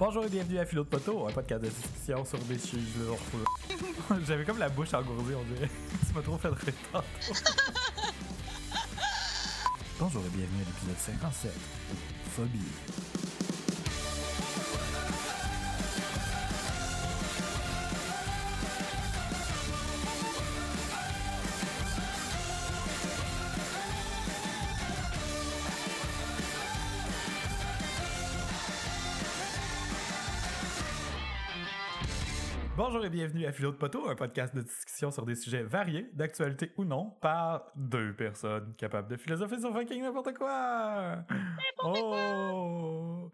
Bonjour et bienvenue à Philo de Poteau, un podcast de discussion sur des sujets. J'avais comme la bouche engourdie, on dirait. tu m'as trop fait rire tantôt. Bonjour et bienvenue à l'épisode 57. Phobie. Bonjour et bienvenue à Philo de Poteau, un podcast de discussion sur des sujets variés, d'actualité ou non, par deux personnes capables de philosopher sur fucking n'importe quoi. oh!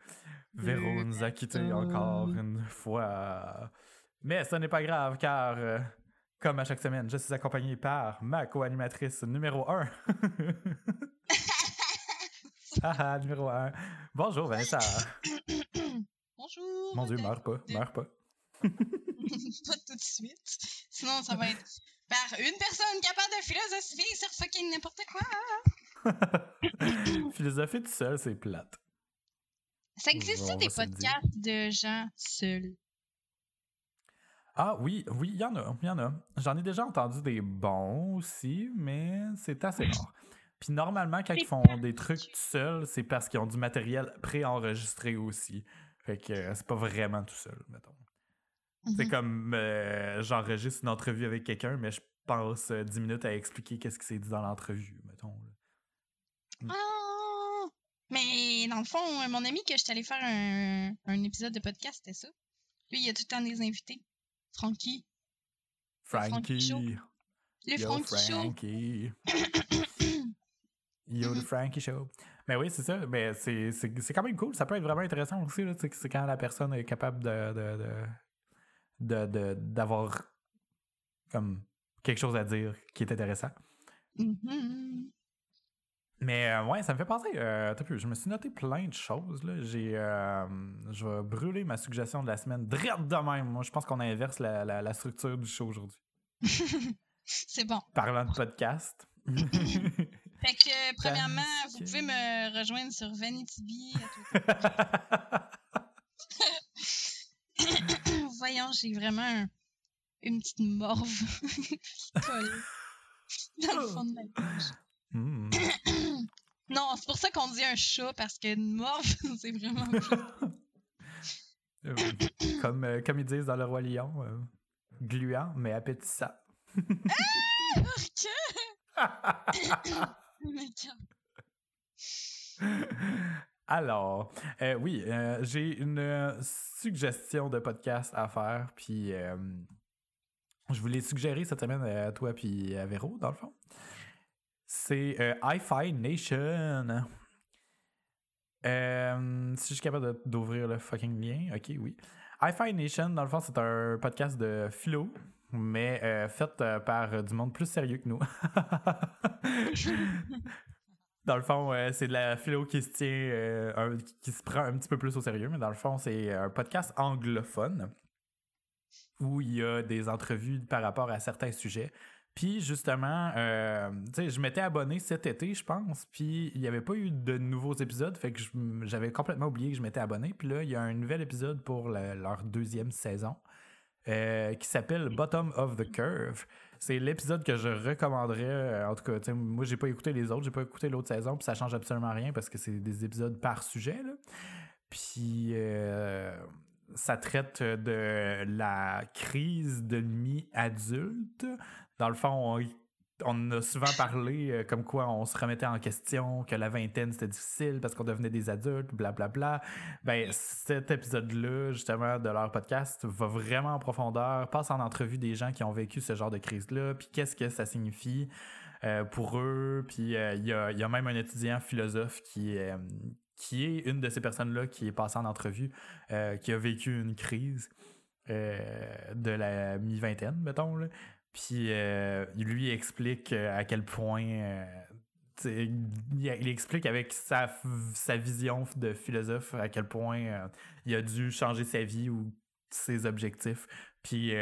Véro nous a quittés encore une fois. Mais ce n'est pas grave car, euh, comme à chaque semaine, je suis accompagné par ma co-animatrice numéro 1. Haha, numéro 1. Bonjour Vanessa. Bonjour. Mon dieu, meurs pas, meurs pas. pas tout de suite. Sinon, ça va être par une personne capable de philosopher sur fucking n'importe quoi. Philosopher tout seul, c'est plate. Ça existe des podcasts de gens seuls? Ah oui, oui, il y en a, il y en a. J'en ai déjà entendu des bons aussi, mais c'est assez rare. Puis normalement, quand ils font des trucs tout seuls, c'est parce qu'ils ont du matériel préenregistré aussi. Fait que euh, c'est pas vraiment tout seul, mettons. C'est Mhm. comme euh, j'enregistre une entrevue avec quelqu'un, mais je passe euh, 10 minutes à expliquer qu'est-ce qui s'est dit dans l'entrevue, mettons. là. Ah! Mais dans le fond, euh, mon ami que j'étais allé faire un, un épisode de podcast, c'était ça. Lui, il y a tout le temps des invités. Frankie. Frankie! Le Yo, Frankie! Yo, le Frankie Show. Mais oui, c'est ça. Mais c'est, quand même cool. Ça peut être vraiment intéressant aussi. C'est quand la personne est capable de, de, de, de- de- d'avoir comme quelque chose à dire qui est intéressant. Mhm. Mais euh, ouais, ça me fait penser. euh, pu, je me suis noté plein de choses. Là. J'ai, euh, je vais brûler ma suggestion de la semaine direct de même. Moi, je pense qu'on inverse la, la, la structure du show aujourd'hui. C'est bon. Parlant de podcast. Fait que, premièrement, vous pouvez me rejoindre sur Vanity Bee à tout- Voyons, j'ai vraiment un- une petite morve dans le fond de la gorge. Hmm. Non, c'est pour ça qu'on dit un chat, parce qu'une morve, c'est vraiment... Euh, comme, euh, comme ils disent dans Le Roi Lion, euh, gluant mais appétissant. Orque! Alors, euh, oui, euh, j'ai une euh, suggestion de podcast à faire, puis euh, je voulais suggérer cette semaine à toi puis à Véro, dans le fond. C'est Hi-Fi Nation. Si je suis capable d'ouvrir le fucking lien, ok, oui. Hi-Fi Nation, dans le fond, c'est un podcast de philo, mais fait par du monde plus sérieux que nous. dans le fond, euh, c'est de la philo qui se tient, euh, qui se prend un petit peu plus au sérieux, mais dans le fond, c'est un podcast anglophone où il y a des entrevues par rapport à certains sujets. Puis justement, euh, je m'étais abonné cet été, je pense, puis il n'y avait pas eu de nouveaux épisodes, fait que j'avais complètement oublié que je m'étais abonné. Puis là, il y a un nouvel épisode pour leur deuxième saison qui s'appelle Bottom of the Curve. C'est l'épisode que je recommanderais. euh, en tout cas, moi, j'ai pas écouté les autres, j'ai pas écouté l'autre saison, puis ça change absolument rien parce que c'est des épisodes par sujet. Là. Puis euh, ça traite de la crise de mi-adulte. Dans le fond, on, on a souvent parlé euh, comme quoi on se remettait en question, que la vingtaine c'était difficile parce qu'on devenait des adultes, blablabla. Ben, cet épisode-là, justement, de leur podcast, va vraiment en profondeur, passe en entrevue des gens qui ont vécu ce genre de crise-là, puis qu'est-ce que ça signifie euh, pour eux. Puis euh, il y, a, même un étudiant philosophe qui, euh, qui est une de ces personnes-là qui est passée en entrevue, qui a vécu une crise de la mi-vingtaine, mettons. Là. Puis euh, lui explique euh, à quel point. euh, il, explique avec sa, sa vision de philosophe à quel point euh, il a dû changer sa vie ou ses objectifs. Puis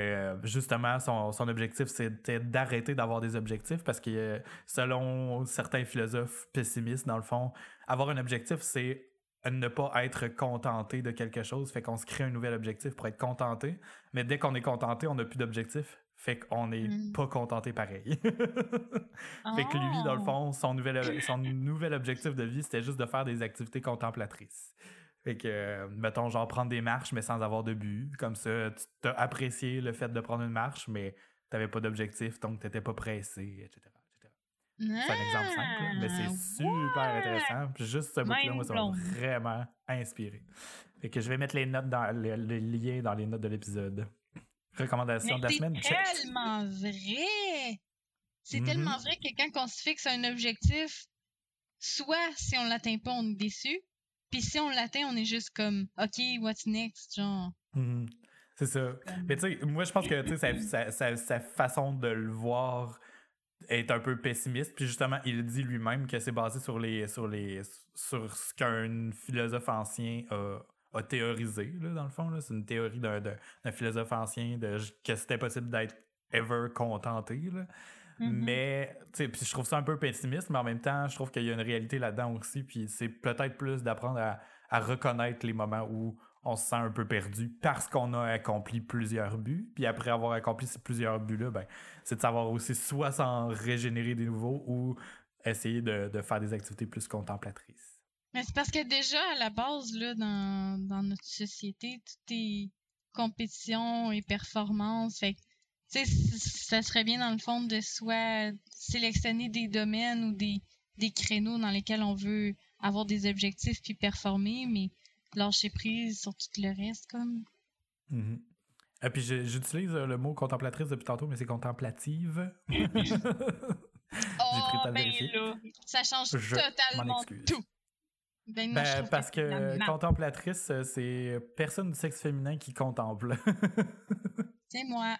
justement, son, son objectif, c'était d'arrêter d'avoir des objectifs parce que selon certains philosophes pessimistes, dans le fond, avoir un objectif, c'est ne pas être contenté de quelque chose, fait qu'on se crée un nouvel objectif pour être contenté. Mais dès qu'on est contenté, on n'a plus d'objectif. Fait qu'on n'est mm. pas contenté pareil. fait que lui, dans le oh! fond, son nouvel, son nouvel objectif de vie, c'était juste de faire des activités contemplatrices. Fait que, mettons, genre prendre des marches, mais sans avoir de but. Comme ça, tu t'as apprécié le fait de prendre une marche, mais t'avais pas d'objectif, donc t'étais pas pressé, etc. C'est un exemple simple, mais c'est ah, super intéressant. juste ce bout-là, moi, ça m'a vraiment inspiré. Fait que je vais mettre les notes dans les, liens dans les notes de l'épisode. Recommandation de la semaine. C'est tellement vrai! C'est mm-hmm. tellement vrai que quand on se fixe un objectif, soit si on l'atteint pas, on est déçu. Puis si on l'atteint, on est juste comme OK, what's next? Genre? Mm-hmm. C'est ça. Mais tu sais, moi je pense que sa, sa, sa, façon de le voir est un peu pessimiste. Puis justement, il dit lui-même que c'est basé sur les sur les sur ce qu'un philosophe ancien a, a théorisé, là, dans le fond. C'est une théorie d'un, philosophe ancien de que c'était possible d'être ever contenté. Là. Mm-hmm. Mais, tu sais, puis je trouve ça un peu pessimiste, mais en même temps, je trouve qu'il y a une réalité là-dedans aussi. Puis c'est peut-être plus d'apprendre à, à reconnaître les moments où on se sent un peu perdu parce qu'on a accompli plusieurs buts. Puis après avoir accompli ces plusieurs buts-là, ben, c'est de savoir aussi soit s'en régénérer des nouveaux ou essayer de, faire des activités plus contemplatrices. Mais c'est parce que déjà, à la base, là, dans, notre société, tout est compétition et performance. Fait ça serait bien, dans le fond, de soit sélectionner des domaines ou des, des créneaux dans lesquels on veut avoir des objectifs puis performer, mais lâcher prise sur tout le reste, comme. Mm-hmm. Et puis j'utilise euh, le mot contemplatrice depuis tantôt, mais c'est contemplative. oh, ben là, ça change totalement tout. Ben, ben parce que contemplatrice, euh, c'est personne du sexe féminin qui contemple. c'est moi.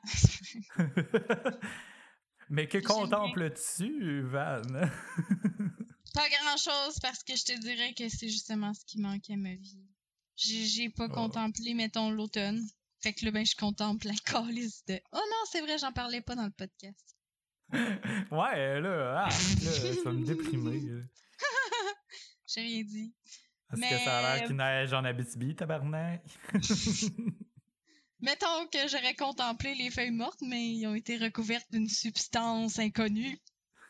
mais que contemples-tu, Van? Pas grand-chose parce que je te dirais que c'est justement ce qui manquait à ma vie. J'ai pas ah. contemplé, mettons, l'automne. Fait que là, ben, je contemple la calice de. Oh non, c'est vrai, j'en parlais pas dans le podcast. ouais, là, ah, là, ça me déprimer. J'ai rien dit. Est-ce que ça a l'air qu'il neige en Abitibi, tabarnak? Mettons que j'aurais contemplé les feuilles mortes, mais ils ont été recouvertes d'une substance inconnue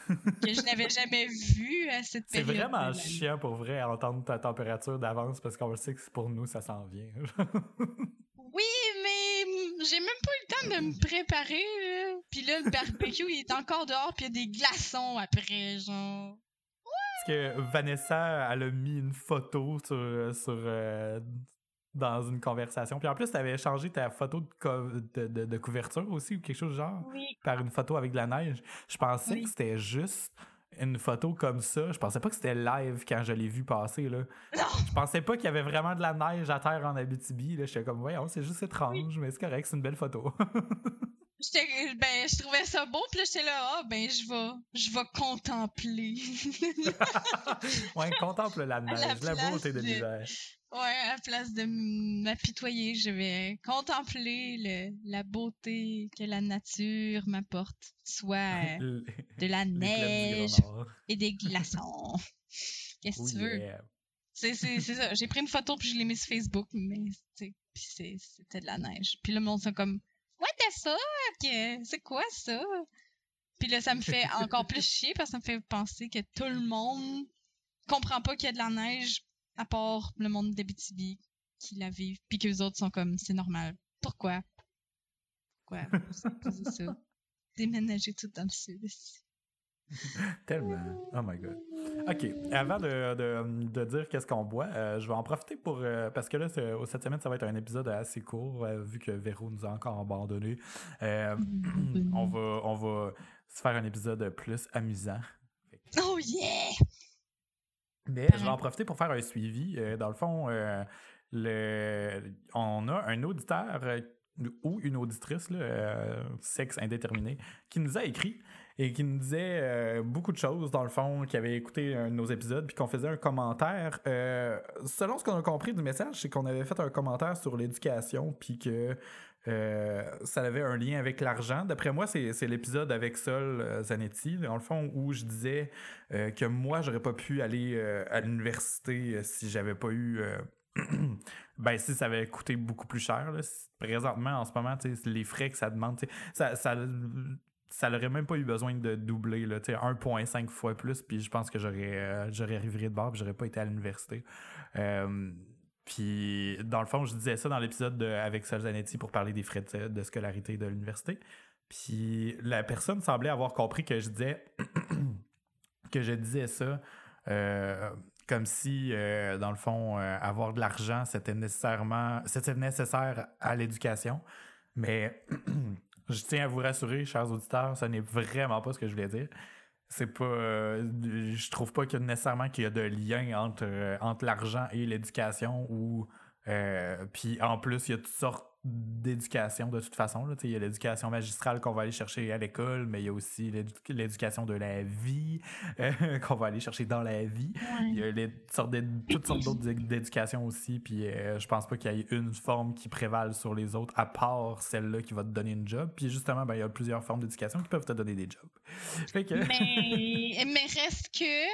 que je n'avais jamais vu à cette période. C'est vraiment chiant pour vrai à entendre ta température d'avance parce qu'on sait que pour nous, ça s'en vient. oui, mais j'ai même pas eu le temps de me préparer. Puis là, le barbecue, il est encore dehors, puis il y a des glaçons après, genre. Parce que Vanessa, elle a mis une photo sur, sur euh, dans une conversation. Puis en plus, tu avais changé ta photo de, de, couverture aussi ou quelque chose genre par une photo avec de la neige. Je pensais que c'était juste une photo comme ça. Je pensais pas que c'était live quand je l'ai vu passer. Là. Je pensais pas qu'il y avait vraiment de la neige à terre en Abitibi. J'étais comme, voyons, c'est juste étrange, mais c'est correct, c'est une belle photo. ben, je trouvais ça beau, puis là, j'étais là, ah, ben, je vais, je vais contempler. ouais, contemple la neige, la, beauté de l'hiver. Ouais, à la place de m'apitoyer, je vais contempler le, la beauté que la nature m'apporte, soit de la neige et des glaçons. Qu'est-ce que tu veux? C'est ça. J'ai pris une photo puis je l'ai mise sur Facebook, mais c'était de la neige. Puis le monde sont comme What the fuck? C'est quoi ça? Puis là, ça me fait encore plus chier parce que ça me fait penser que tout le monde comprend pas qu'il y a de la neige à part le monde d'Abitibi qui la vivent, puis que les autres sont comme c'est normal. Pourquoi? Pourquoi? C'est ça? Déménager tout dans le sud. Tellement. Oh my god. OK. Avant de, de, de dire qu'est-ce qu'on boit, euh, je vais en profiter pour. Euh, parce que là, cette semaine, ça va être un épisode assez court, euh, vu que Véro nous a encore abandonné. on, va, on va se faire un épisode plus amusant. Oh yeah! Mais je vais en profiter pour faire un suivi. dans le fond, le, on a un auditeur ou une auditrice, sexe indéterminé, qui nous a écrit et qui nous disait euh, beaucoup de choses, dans le fond, qui avait écouté de nos épisodes, puis qu'on faisait un commentaire. Euh, selon ce qu'on a compris du message, c'est qu'on avait fait un commentaire sur l'éducation, puis que ça avait un lien avec l'argent. D'après moi, c'est l'épisode avec Sol Zanetti, dans le fond, où je disais que moi, j'aurais pas pu aller à l'université si j'avais pas eu ben si ça avait coûté beaucoup plus cher présentement en ce moment les frais que ça demande ça ça ça n'aurait même pas eu besoin de doubler 1.5 fois plus puis je pense que j'aurais euh, j'aurais arrivé de bord puis j'aurais pas été à l'université euh, puis dans le fond je disais ça dans l'épisode avec Solzanetti pour parler des frais de, scolarité de l'université puis la personne semblait avoir compris que je disais que je disais ça euh, comme si, dans le fond, avoir de l'argent, c'était nécessairement c'était nécessaire à l'éducation. Mais je tiens à vous rassurer, chers auditeurs, ce n'est vraiment pas ce que je voulais dire. C'est pas. Euh, je trouve pas que nécessairement qu'il y a de lien entre, entre l'argent et l'éducation ou. puis en plus, il y a toutes sortes d'éducation de toute façon. Là. Il y a l'éducation magistrale qu'on va aller chercher à l'école, mais il y a aussi l'éducation de la vie euh, qu'on va aller chercher dans la vie. Il y a les, sortes de, toutes sortes d'autres d'éducation aussi, puis euh, je pense pas qu'il y ait une forme qui prévale sur les autres, à part celle-là qui va te donner une job. Puis justement, ben, il y a plusieurs formes d'éducation qui peuvent te donner des jobs. mais, mais reste que...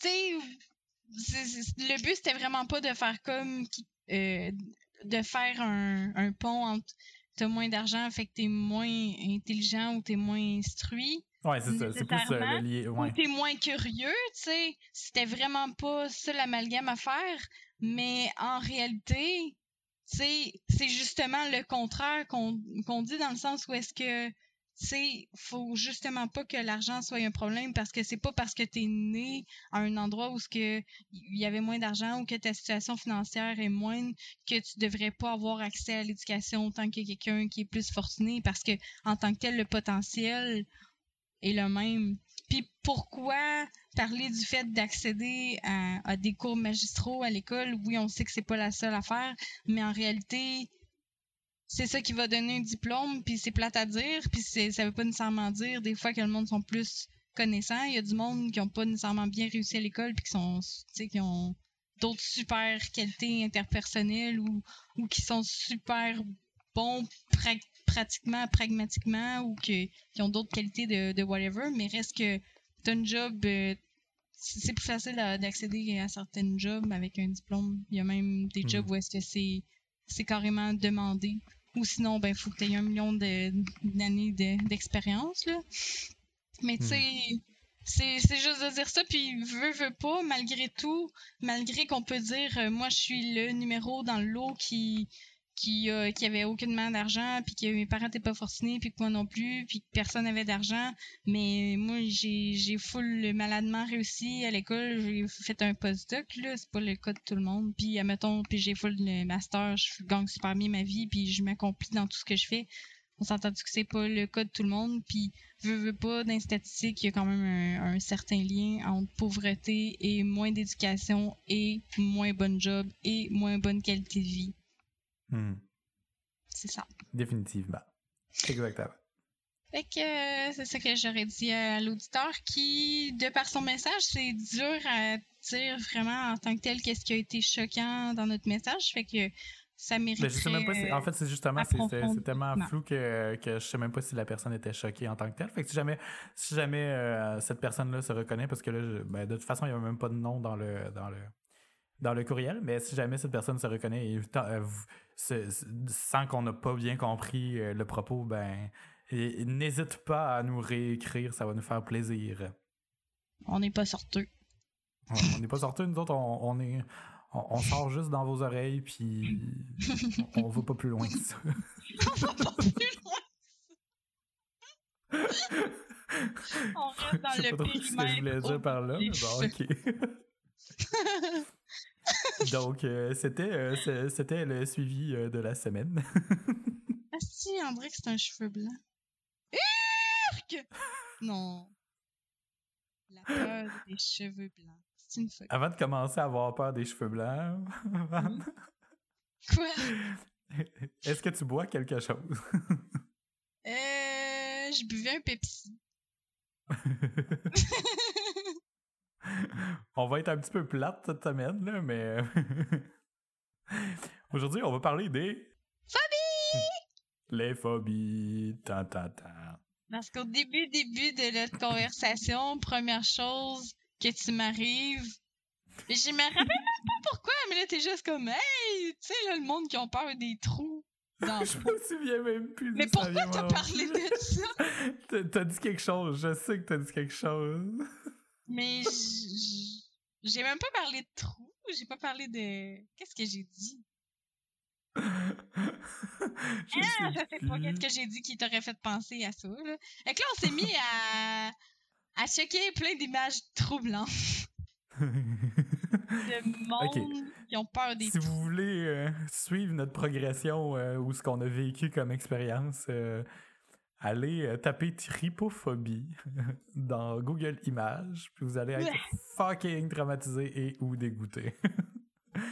Tu sais, le but, c'était vraiment pas de faire comme... Euh, de faire un, un pont entre t'as moins d'argent, fait que t'es moins intelligent ou t'es moins instruit. Ouais, c'est ça. C'est plus euh, le lié. Ouais. Ou t'es moins curieux, tu sais. C'était vraiment pas ça l'amalgame à faire. Mais en réalité, tu sais, c'est justement le contraire qu'on qu'on dit dans le sens où est-ce que sais, faut justement pas que l'argent soit un problème parce que c'est pas parce que tu es né à un endroit où ce que il y avait moins d'argent ou que ta situation financière est moindre que tu devrais pas avoir accès à l'éducation autant que quelqu'un qui est plus fortuné parce que en tant que tel le potentiel est le même. Puis pourquoi parler du fait d'accéder à, à, des cours magistraux à l'école? Oui, on sait que c'est pas la seule affaire, mais en réalité, c'est ça qui va donner un diplôme, puis c'est plate à dire, puis ça veut pas nécessairement dire des fois que le monde sont plus connaissants. Il y a du monde qui ont pas nécessairement bien réussi à l'école, puis qui sont, qui ont d'autres super qualités interpersonnelles ou, ou qui sont super bons pratiquement, pragmatiquement, ou qui ont d'autres qualités de, de, whatever, mais reste que t'as un job... Euh, c'est plus facile d'accéder à certains jobs avec un diplôme. Il y a même des hmm. jobs où est-ce que c'est c'est carrément demandé. Ou sinon, ben, faut que tu aies un million d'années d'expérience, là. Mais tu sais, hmm. c'est juste de dire ça, puis veut, veut pas, malgré tout, malgré qu'on peut dire, euh, moi, je suis le numéro dans le lot qui, qui, euh, qui avait aucunement d'argent, puis que mes parents n'étaient pas fortunés, puis que moi non plus, puis que personne n'avait d'argent. Mais moi, j'ai, j'ai full maladement réussi à l'école. J'ai fait un postdoc, là. C'est pas le cas de tout le monde. Puis, admettons, puis j'ai full le master. Je gagne super bien ma vie, puis je m'accomplis dans tout ce que je fais. On s'entend que c'est pas le cas de tout le monde? Puis, veux, veux pas, dans les il y a quand même un, un certain lien entre pauvreté et moins d'éducation et moins bon job et moins bonne qualité de vie. Hmm. C'est ça. Définitivement. Exactement. Fait que euh, c'est ça que j'aurais dit à l'auditeur qui, de par son message, c'est dur à dire vraiment en tant que tel qu'est-ce qui a été choquant dans notre message. Fait que ça mérite. en fait, c'est justement c'est tellement flou que, que je sais même pas si la personne était choquée en tant que telle. Fait que si jamais, si jamais euh, cette personne-là se reconnaît, parce que là, ben, de toute façon, il n'y a même pas de nom dans le dans le dans le courriel, mais si jamais cette personne se reconnaît, euh, sans qu'on n'a pas bien compris euh, le propos, ben n'hésite pas à nous réécrire, ça va nous faire plaisir. On n'est pas sorteux. on n'est pas sorteux, nous autres, on, est. On, sort juste dans vos oreilles, puis on, va pas plus loin que ça. on va pas plus loin on reste dans le périmètre. ce que je voulais dire par là, mais bon, ok. Donc, euh, c'était, euh, c'était le suivi euh, de la semaine. ah si, André, c'est un cheveu blanc. Non. La peur des cheveux blancs. C'est une folie. Avant de commencer à avoir peur des cheveux blancs, Quoi? Est-ce que tu bois quelque chose? euh, je buvais un Pepsi. on va être un petit peu plate cette semaine, là, mais. Aujourd'hui, on va parler des. Famille! Les phobies. Tant, tant, tant. Parce qu'au début, début de notre conversation, première chose que tu m'arrives, je me rappelle même pas pourquoi, mais là, t'es juste comme, hey, tu sais, là, le monde qui ont peur des trous. Dans je me souviens même plus. Mais pourquoi t'as parlé de ça? t'as dit quelque chose, je sais que t'as dit quelque chose. Mais j'ai même pas parlé de trous, j'ai pas parlé de. Qu'est-ce que j'ai dit? ah, je sais pas qu'est-ce que j'ai dit qui t'aurait fait penser à ça. Là. Et que là, on s'est mis à, à checker plein d'images troublantes. de monde qui ont peur des Si vous voulez euh, suivre notre progression euh, ou ce qu'on a vécu comme expérience, euh, allez taper tripophobie dans Google Images, puis vous allez être fucking traumatisé et ou dégoûté.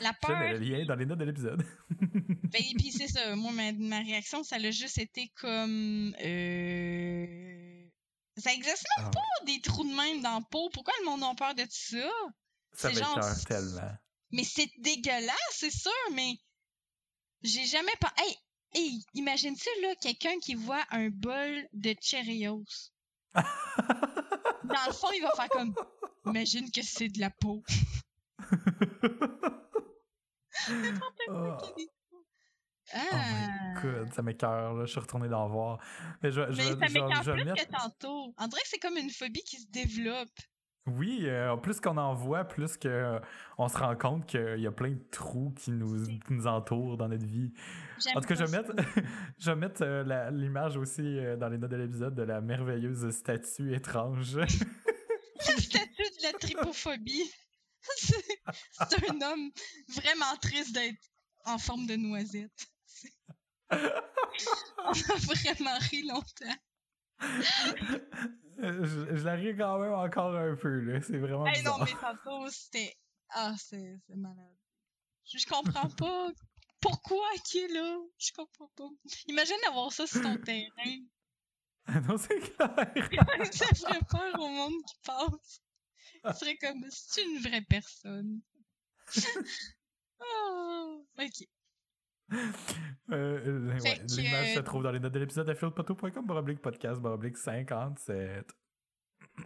La peur. Je mets le lien dans les notes de l'épisode. ben, puis c'est ça. Moi, ma, réaction, ça a juste été comme. Euh... Ça existe même ah pas des trous de même dans la peau. Pourquoi le monde a peur de ça? Ça m'écoeure tellement. Mais c'est dégueulasse, c'est sûr, mais j'ai jamais pas. Hey, hey, imagine-tu là quelqu'un qui voit un bol de Cheerios. dans le fond, il va faire comme. Imagine que c'est de la peau. oh. Oh my god, ça m'écoeure, là. Je suis retourné d'en voir. Mais, je, mais ça m'écoeure plus que tantôt. On dirait que c'est comme une phobie qui se développe. Oui, euh, plus qu'on en voit, plus qu'on euh, se rend compte qu'il y a plein de trous qui nous, nous entourent dans notre vie. En tout cas, je vais mettre, je vais mettre euh, l'image aussi dans les notes de l'épisode de la merveilleuse statue étrange. la statue de la tripophobie. c'est un homme vraiment triste d'être en forme de noisette. On a vraiment ri longtemps. Je, la ris quand même encore un peu, là. C'est vraiment. Hey, non, mais tantôt, c'était. Ah, c'est malade. Je, comprends pas pourquoi qui est là. Je comprends pas. Imagine avoir ça sur ton terrain. non, c'est clair. ça ferait peur au monde qui passe. Ce serait comme si tu une vraie personne. oh, ok. Euh, L'image se trouve dans les notes de l'épisode philpoteau.com, baroblique podcast, baroblique 57.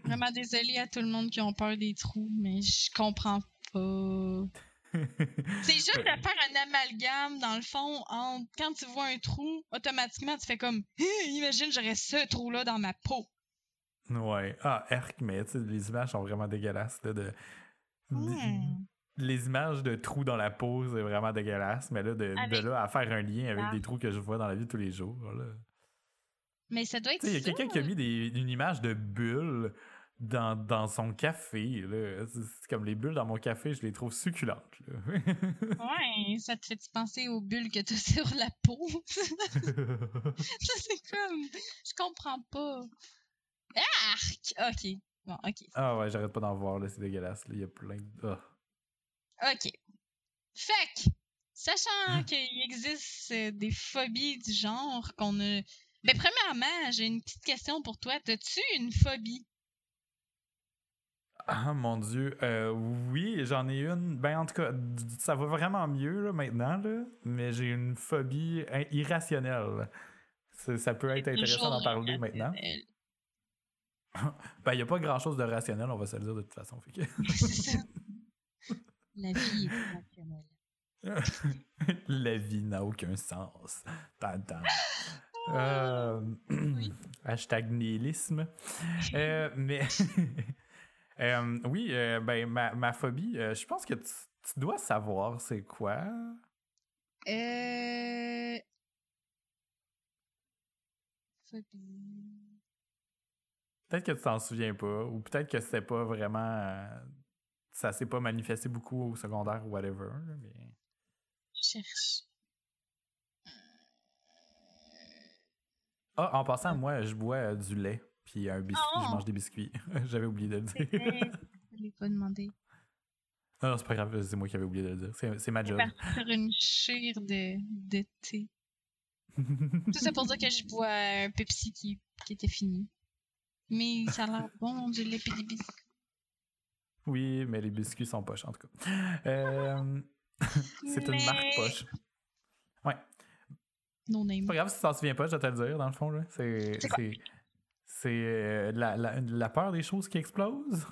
Vraiment désolé à tout le monde qui ont peur des trous, mais je comprends pas. c'est juste de faire un amalgame, dans le fond, entre quand tu vois un trou, automatiquement, tu fais comme Imagine, j'aurais ce trou-là dans ma peau. Ouais. Ah, Erk, mais les images sont vraiment dégueulasses. Là, de, Les images de trous dans la peau, c'est vraiment dégueulasse. Mais là, de, là à faire un lien avec des trous que je vois dans la vie tous les jours. Là. Mais ça doit être. Il y a quelqu'un qui a mis des, une image de bulle dans, dans son café. C'est comme les bulles dans mon café, je les trouve succulentes. ouais, ça te fait penser aux bulles que tu as sur la peau? ça, c'est comme. Je comprends pas. Arc! Ok. Bon, ok. Ah ouais, j'arrête pas d'en voir, là, c'est dégueulasse. Il y a plein de. Ah. Ok. Fait sachant qu'il existe euh, des phobies du genre qu'on a. Ben, premièrement, j'ai une petite question pour toi. T'as-tu une phobie? Ah mon dieu, euh, oui, j'en ai une. Ben en tout cas, ça va vraiment mieux là, maintenant, là, mais j'ai une phobie irrationnelle. Ça, peut être intéressant d'en parler maintenant. ben, il n'y a pas grand chose de rationnel, on va se le dire de toute façon. Fait La vie est rationnelle. La vie n'a aucun sens. Euh, hashtag nihilisme. Euh, mais euh, oui, ben, ma, ma phobie, je pense que tu, tu dois savoir c'est quoi. Phobie. Peut-être que tu t'en souviens pas, ou peut-être que c'était pas vraiment. Ça s'est pas manifesté beaucoup au secondaire ou whatever. mais... Je cherche. Ah, en passant, moi, je bois euh, du lait, puis un biscuit, je oh! mange des biscuits. J'avais oublié de le dire. je l'ai pas demandé. Non, non c'est pas grave, c'est moi qui avais oublié de le dire. C'est ma job. faire une chire de, de thé. Tout ça pour dire que je bois un Pepsi qui, qui était fini. Mais ça a l'air bon, du lait des biscuits. Oui, mais les biscuits sont poches, en tout cas. Euh, c'est une marque poche. Ouais. Non name. Pas grave si tu t'en souviens pas, je vais te le dire, dans le fond. C'est. C'est euh, la, la, la, peur des choses qui explosent.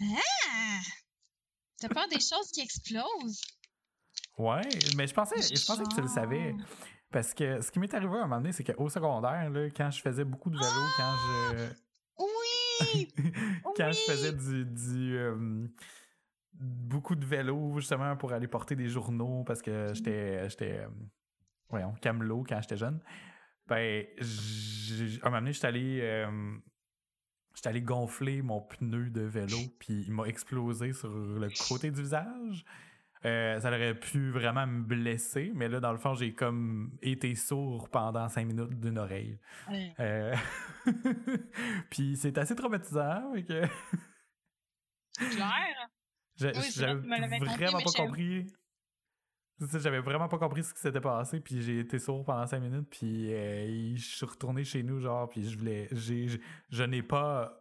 Ah! T'as peur des choses qui explosent? Ouais, mais je pensais, je pensais que tu le savais. Parce que ce qui m'est arrivé à un moment donné, c'est qu'au secondaire, là, quand je faisais beaucoup de vélo, quand je. Oui! quand je faisais du. du euh, beaucoup de vélo, justement, pour aller porter des journaux, parce que j'étais. j'étais voyons, camelot quand j'étais jeune. Ben, à un moment donné, j'étais allé. Euh, j'étais allé gonfler mon pneu de vélo, puis il m'a explosé sur le côté du visage. Euh, ça aurait pu vraiment me blesser, mais là, dans le fond, j'ai comme été sourd pendant cinq minutes d'une oreille. Euh, puis c'est assez traumatisant. Que... Clair. J'avais vraiment pas compris. J'avais vraiment pas compris ce qui s'était passé, puis j'ai été sourd pendant cinq minutes, puis euh, je suis retourné chez nous, genre, puis je voulais. je n'ai pas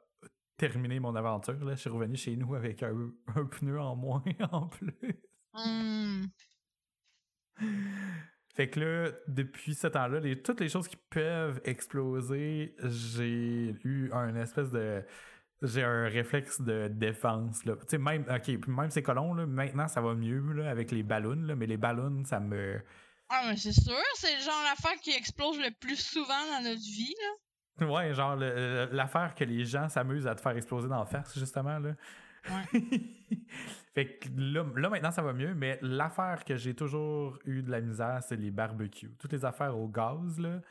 terminé mon aventure, là. Je suis revenu chez nous avec un, un pneu en moins en plus. Hmm. Fait que là, depuis ce temps-là, toutes les choses qui peuvent exploser, j'ai eu un espèce de. J'ai un réflexe de défense. Là. Tu sais, même, ok, même ces colons, là, maintenant ça va mieux là, avec les ballons, là, mais les ballons, ça me. Ah, mais c'est sûr, c'est le genre l'affaire qui explose le plus souvent dans notre vie. Là. Ouais, genre l'affaire que les gens s'amusent à te faire exploser dans la face, justement. Là. Ouais. fait que là, maintenant, ça va mieux, mais l'affaire que j'ai toujours eu de la misère, c'est les barbecues. Toutes les affaires au gaz, là,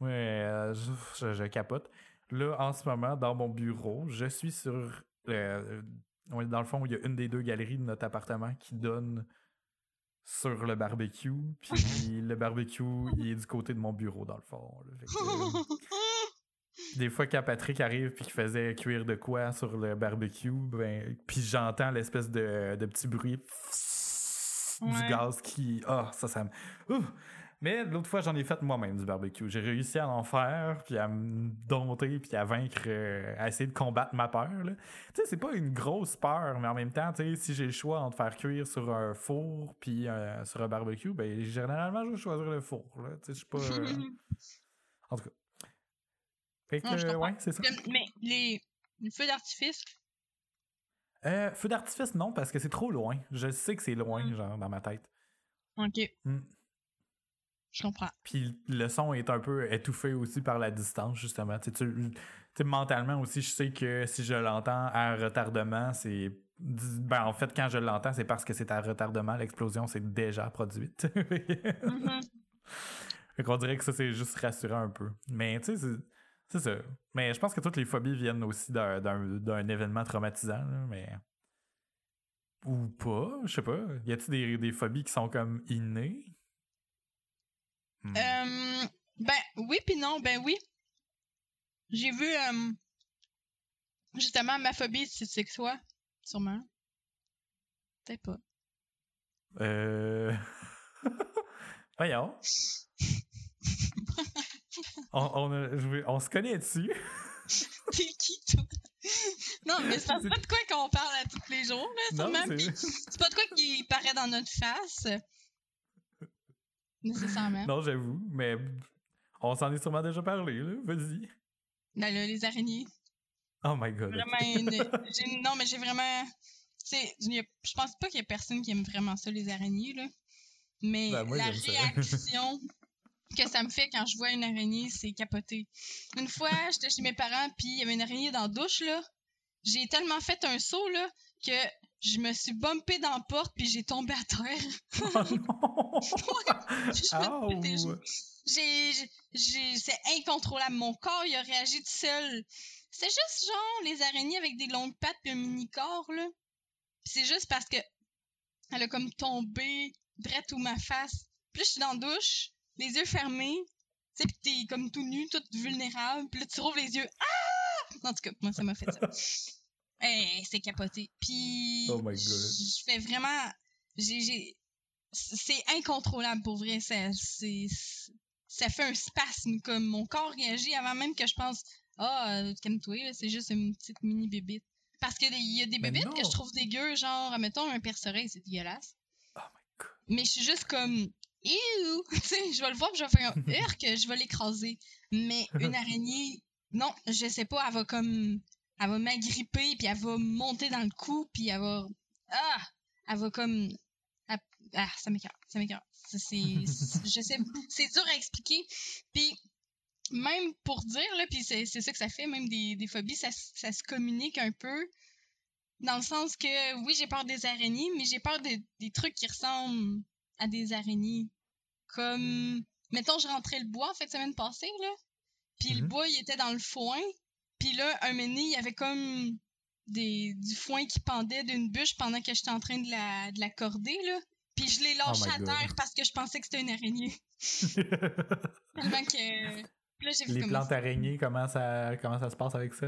ouais, euh, je, capote. Là, en ce moment, dans mon bureau, je suis sur. Euh, dans le fond, il y a une des deux galeries de notre appartement qui donne sur le barbecue. Puis le barbecue, il est du côté de mon bureau, dans le fond. des fois quand Patrick arrive puis qu'il faisait cuire de quoi sur le barbecue, ben puis j'entends l'espèce de, de, petit bruit du gaz qui ah ça ça me mais l'autre fois j'en ai fait moi-même du barbecue. J'ai réussi à en faire puis à me dompter puis à vaincre euh, à essayer de combattre ma peur Tu sais c'est pas une grosse peur mais en même temps tu sais si j'ai le choix entre faire cuire sur un four puis euh, sur un barbecue ben généralement je vais choisir le four Tu sais je suis pas euh, en tout cas fait que, ouais, c'est ça. Mais les, feux d'artifice? Euh, feux d'artifice, non, parce que c'est trop loin. Je sais que c'est loin, hmm. genre, dans ma tête. Ok. Hmm. Je comprends. Puis le son est un peu étouffé aussi par la distance, justement. Tu sais, mentalement aussi, je sais que si je l'entends à retardement, c'est. Ben, en fait, quand je l'entends, c'est parce que c'est à retardement. L'explosion s'est déjà produite. mm Fait qu'on dirait que ça, c'est juste rassurant un peu. Mais, tu sais, c'est ça. Mais je pense que toutes les phobies viennent aussi d'un événement traumatisant, mais. Ou pas, je sais pas. Y a-t-il des, des, phobies qui sont comme innées? Hmm. Euh, ben oui, puis non, ben oui. J'ai vu euh, justement ma phobie, c'est que quoi? Sûrement. Peut-être pas. Euh. Voyons. On, on, se connaît dessus. T'es qui, toi? Non, mais c'est pas de quoi qu'on parle à tous les jours, là, C'est pas de quoi qui paraît dans notre face. Nécessairement. Non, j'avoue, mais on s'en est sûrement déjà parlé, là. Vas-y. Ben là, les araignées. Oh my god. non, mais j'ai vraiment. Je pense pas qu'il y ait personne qui aime vraiment ça, les araignées, là. Mais ben, la réaction que ça me fait quand je vois une araignée, c'est capoter. Une fois, j'étais chez mes parents, puis il y avait une araignée dans la douche, là. J'ai tellement fait un saut, là, que je me suis bumpé dans la porte, puis j'ai tombé à terre. Oh non! j'ai, j'ai, c'est incontrôlable. Mon corps, il a réagi tout seul. C'est juste genre les araignées avec des longues pattes puis un mini corps, là. c'est juste parce que elle a comme tombé direct où ma face. Puis là, je suis dans la douche, les yeux fermés, tu sais, pis t'es comme tout nu, tout vulnérable, puis là, tu rouvres les yeux. Ah! En tout cas, moi, ça m'a fait ça. Eh, c'est capoté. Puis, oh my God. je fais vraiment, j'ai, c'est incontrôlable pour vrai. Ça, c'est, ça fait un spasme, comme mon corps réagit avant même que je pense, ah, oh, calme-toi, c'est juste une petite mini bébite. Parce qu'il y a des bébites que je trouve dégueu, genre, mettons un perce c'est dégueulasse. Oh my God. Mais je suis juste comme, je vais le voir, je vais faire un que je vais l'écraser. Mais une araignée, non, je sais pas, elle va comme, elle va m'agripper, puis elle va monter dans le cou, puis elle va, ah, elle va comme, ah, ça m'écœure, ça m'écœure. C'est, je sais, c'est dur à expliquer. Puis même pour dire, là, puis c'est, ça que ça fait, même des, des phobies, ça, ça se communique un peu. Dans le sens que, oui, j'ai peur des araignées, mais j'ai peur des trucs qui ressemblent à des araignées. Comme, mettons, je rentrais le bois en fait semaine passée, là. Puis le mhm. bois, il était dans le foin. Puis là, un moment il y avait comme des, du foin qui pendait d'une bûche pendant que j'étais en train de la, de l'accorder, là. Puis je l'ai oh lâché à terre parce que je pensais que c'était une araignée. Tellement que. Là, j'ai Les plantes araignées, comment ça, comment ça se passe avec ça?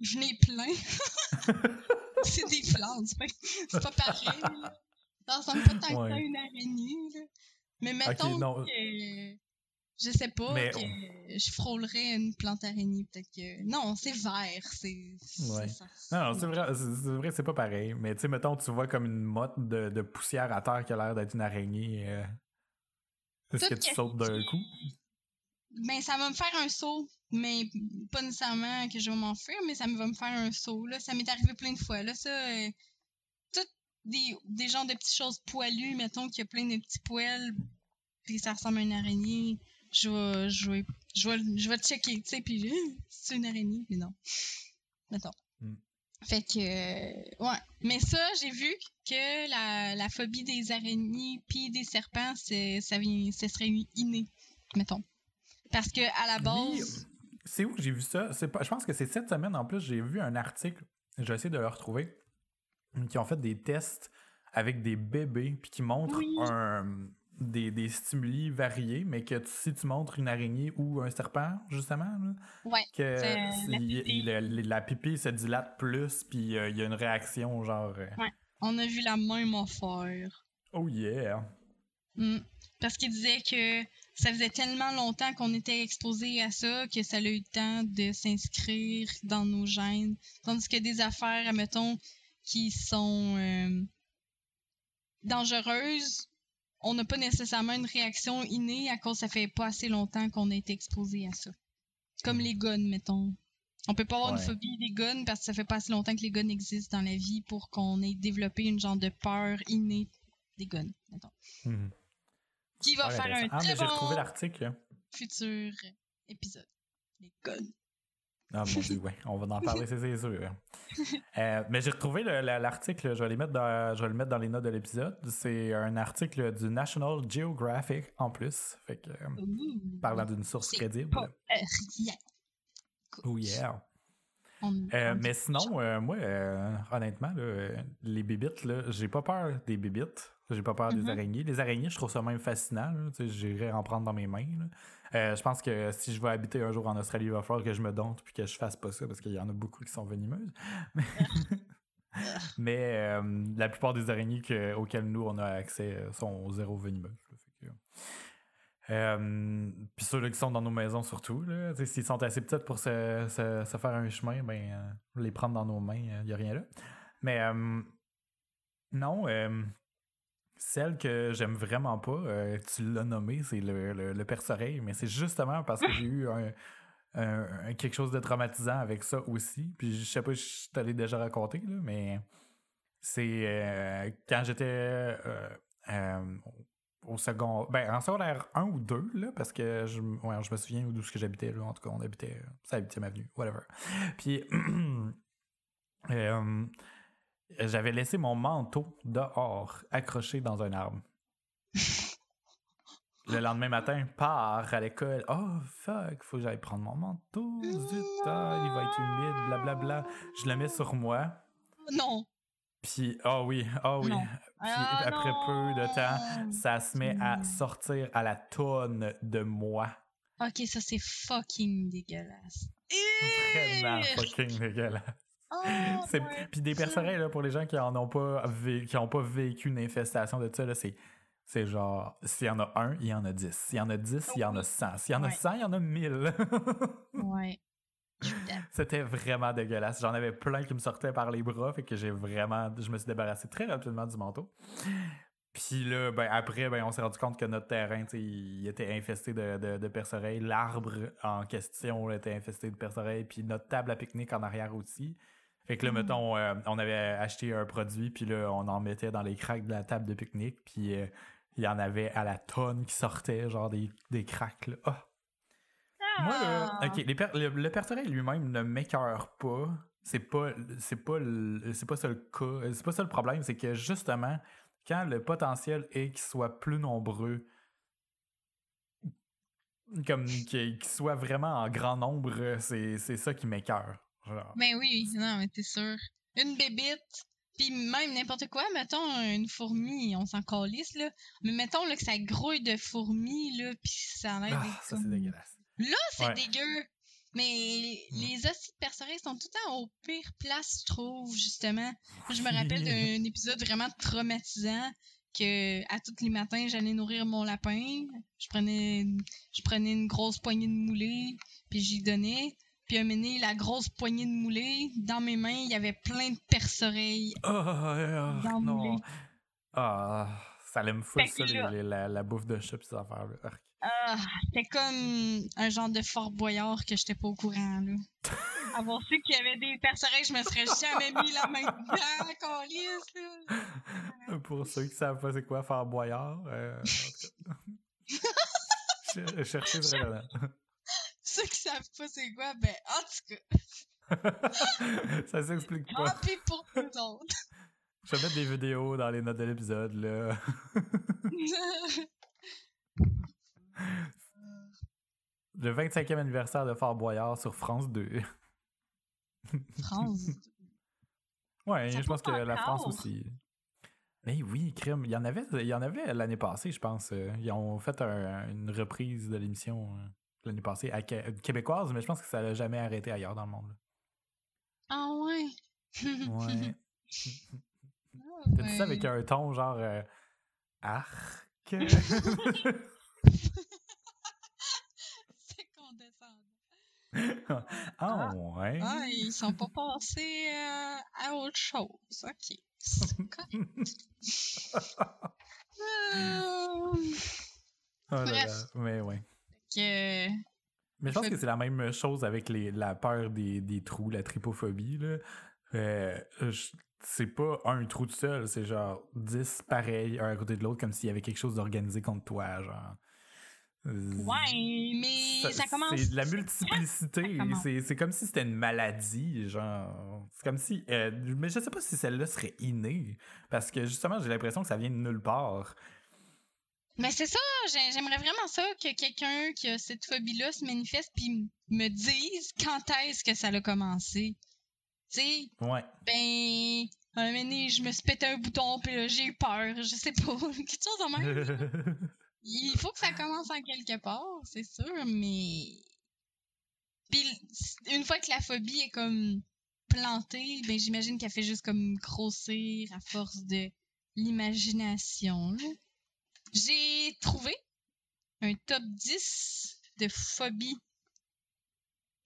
Je n'ai plein. c'est des plantes, c'est pas pareil. Ça ressemble pas tant que ça à une araignée. Là. Mais mettons que je sais pas que je frôlerais une plante araignée peut-être que non c'est vert c'est ouais. non, non c'est vrai c'est vrai c'est pas pareil. Mais tu sais mettons tu vois comme une motte de, de, poussière à terre qui a l'air d'être une araignée euh... est-ce que tu sautes d'un coup? Ben ça va me faire un saut mais pas nécessairement que je vais m'enfuir mais ça va me faire un saut là. Ça m'est arrivé plein de fois là. Ça euh, des, des genres de petites choses poilues, mettons, qu'il y a plein de petits poils, puis ça ressemble à une araignée, je vais, je vais, je vais, je vais checker, tu sais, puis c'est une araignée, mais non. Mettons. Mm. Fait que, euh, ouais. Mais ça, j'ai vu que la, la phobie des araignées puis des serpents, c'est, ça vient, ce serait inné, mettons. Parce que, à la base. c'est où que j'ai vu ça? C'est pas, je pense que c'est cette semaine, en plus, j'ai vu un article. Je vais essayer de le retrouver qui ont fait des tests avec des bébés, puis qui montrent des, des, stimuli variés, mais que si tu montres une araignée ou un serpent, justement, que la, pipi. se dilate plus, puis euh, il y a une réaction genre. Euh, On a vu la même affaire. Oh yeah! Mm. Parce qu'il disait que ça faisait tellement longtemps qu'on était exposé à ça que ça a eu le temps de s'inscrire dans nos gènes. Tandis que des affaires, admettons, qui sont euh, dangereuses, on n'a pas nécessairement une réaction innée à cause que ça fait pas assez longtemps qu'on a été exposé à ça. Comme les guns, mettons. On peut pas avoir une phobie des guns parce que ça fait pas assez longtemps que les guns existent dans la vie pour qu'on ait développé une genre de peur innée des guns, mettons. Mhm. Qui va faire un ah, très bon futur épisode. Les guns. Ah mon dieu, ouais, on va en parler, c'est sûr. Euh, mais j'ai retrouvé l'article, je, vais les mettre dans, je vais le mettre dans les notes de l'épisode. C'est un article du National Geographic en plus, fait que, parlant d'une source crédible. Oh yeah. Euh, mais sinon, euh, moi, honnêtement, les bibites, j'ai pas peur des bibites. J'ai pas peur des mm-hmm. araignées. Les araignées, je trouve ça même fascinant. J'irais en prendre dans mes mains. Euh, je pense que si je vais habiter un jour en Australie, il va falloir que je me dompte puis que je fasse pas ça parce qu'il y en a beaucoup qui sont venimeuses. Mais, euh, la plupart des araignées auxquelles nous on a accès euh, sont zéro venimeuses. puis ceux-là qui sont dans nos maisons surtout, s'ils sont assez petits pour se, faire un chemin, ben les prendre dans nos mains, il n'y a rien là. Mais non, celle que j'aime vraiment pas, euh, tu l'as nommé, c'est le, le, perce-oreille, mais c'est justement parce que j'ai eu quelque chose de traumatisant avec ça aussi. Puis je sais pas si je t'allais déjà raconté, là, mais c'est euh, quand j'étais euh, au second. Ben, en secondaire 1 ou 2, là, parce que je, ouais, je me souviens d'où que j'habitais. En tout cas, on habitait. Ça habitait ma avenue, whatever. Puis. J'avais laissé mon manteau dehors, accroché dans un arbre. Le lendemain matin, part à l'école. Oh fuck, faut que j'aille prendre mon manteau. Zut, ah, il va être humide, blablabla. Je le mets sur moi. Non. Puis, oh oui, oh oui. Puis ah après peu de temps, ça se met à sortir à la tonne de moi. Ok, ça c'est fucking dégueulasse. Vraiment fucking dégueulasse. Oh, puis des perce-oreilles, là, pour les gens qui en ont pas, qui ont pas vécu une infestation de ça, c'est. C'est genre, s'il y en a un, il y en a dix. S'il y en a dix, il y en a cent. S'il y en a cent, il y en a mille. ouais. C'était vraiment dégueulasse. J'en avais plein qui me sortaient par les bras, fait que j'ai vraiment. Je me suis débarrassé très rapidement du manteau. Puis là, ben, après, ben, on s'est rendu compte que notre terrain, il était infesté de, de, de L'arbre en question était infesté de perce-oreilles. Puis notre table à pique-nique en arrière aussi. Fait que là, mm. mettons, euh, on avait acheté un produit, puis là, on en mettait dans les craques de la table de pique-nique. Puis euh, il y en avait à la tonne qui sortaient, genre des, des craques. Là. Ah! Moi, ah! ok, le, le lui-même ne m'écœure pas. C'est pas, c'est pas, c'est pas ça le cas. C'est pas ça le problème, c'est que justement, quand le potentiel est qu'ils soient plus nombreux, comme qu'ils soient vraiment en grand nombre, c'est ça qui m'écœure. Ben oui, non, mais t'es sûr. Une bébite, puis même n'importe quoi, mettons une fourmi, on s'en calisse, là. Mais mettons là, que ça grouille de fourmis, là, puis ça a l'air ah, ça, c'est dégueulasse. Là, c'est dégueu. Mais mm. les de percerais sont tout le temps aux pires places, je trouve, justement. Je me rappelle d'un épisode vraiment traumatisant que à tous les matins, j'allais nourrir mon lapin. Je prenais, je prenais une grosse poignée de moulée, puis j'y donnais. Puis un moment la grosse poignée de moulée, dans mes mains, il y avait plein de perce-oreilles. Oh, non. Ah, ça allait me foutre ça, la, la, bouffe de chat pis ces affaires-là. Ah, c'était comme un genre de Fort Boyard que j'étais pas au courant, là. Avoir su qu'il y avait des perce-oreilles, je me serais jamais mis la main dedans, calice, là. Pour ceux qui savent pas c'est quoi Fort Boyard, euh, cherchez vraiment. Ceux qui savent pas c'est quoi, ben, en tout cas. ça s'explique pas. Pis pour tout autres. Je vais mettre des vidéos dans les notes de l'épisode, là. Le 25e anniversaire de Fort Boyard sur France 2. France Ouais, je pense que la France aussi. Mais oui, crime. Il y en avait, il y en avait l'année passée, je pense. Ils ont fait une reprise de l'émission euh, l'année passée à québécoise, mais je pense que ça n'a jamais arrêté ailleurs dans le monde. Ah ouais? ouais. T'as dit ça avec un ton genre euh, arc? ah, ouais. Ah, ils sont pas passés euh, à autre chose. OK. oh là là. Mais ouais. Mais je pense que c'est la même chose avec les, la peur des, des trous, la tripophobie. Là. Euh, c'est pas un trou tout seul, c'est genre 10 pareils, un à côté de l'autre, comme s'il y avait quelque chose d'organisé contre toi. Genre. Ouais, mais ça, commence. C'est de la multiplicité. C'est comme si c'était une maladie, genre. C'est comme si. Euh, mais je sais pas si celle-là serait innée. Parce que justement, j'ai l'impression que ça vient de nulle part. Mais c'est ça, j'aimerais vraiment ça que quelqu'un qui a cette phobie-là se manifeste puis me dise quand est-ce que ça a commencé. Tu sais? Ouais. Ben, un moment je me suis pété un bouton puis là, j'ai eu peur, je sais pas, quelque chose de même. Il faut que ça commence en quelque part, c'est sûr, mais. Puis une fois que la phobie est comme plantée, ben j'imagine qu'elle fait juste comme grossir à force de l'imagination. J'ai trouvé un top 10 de phobies.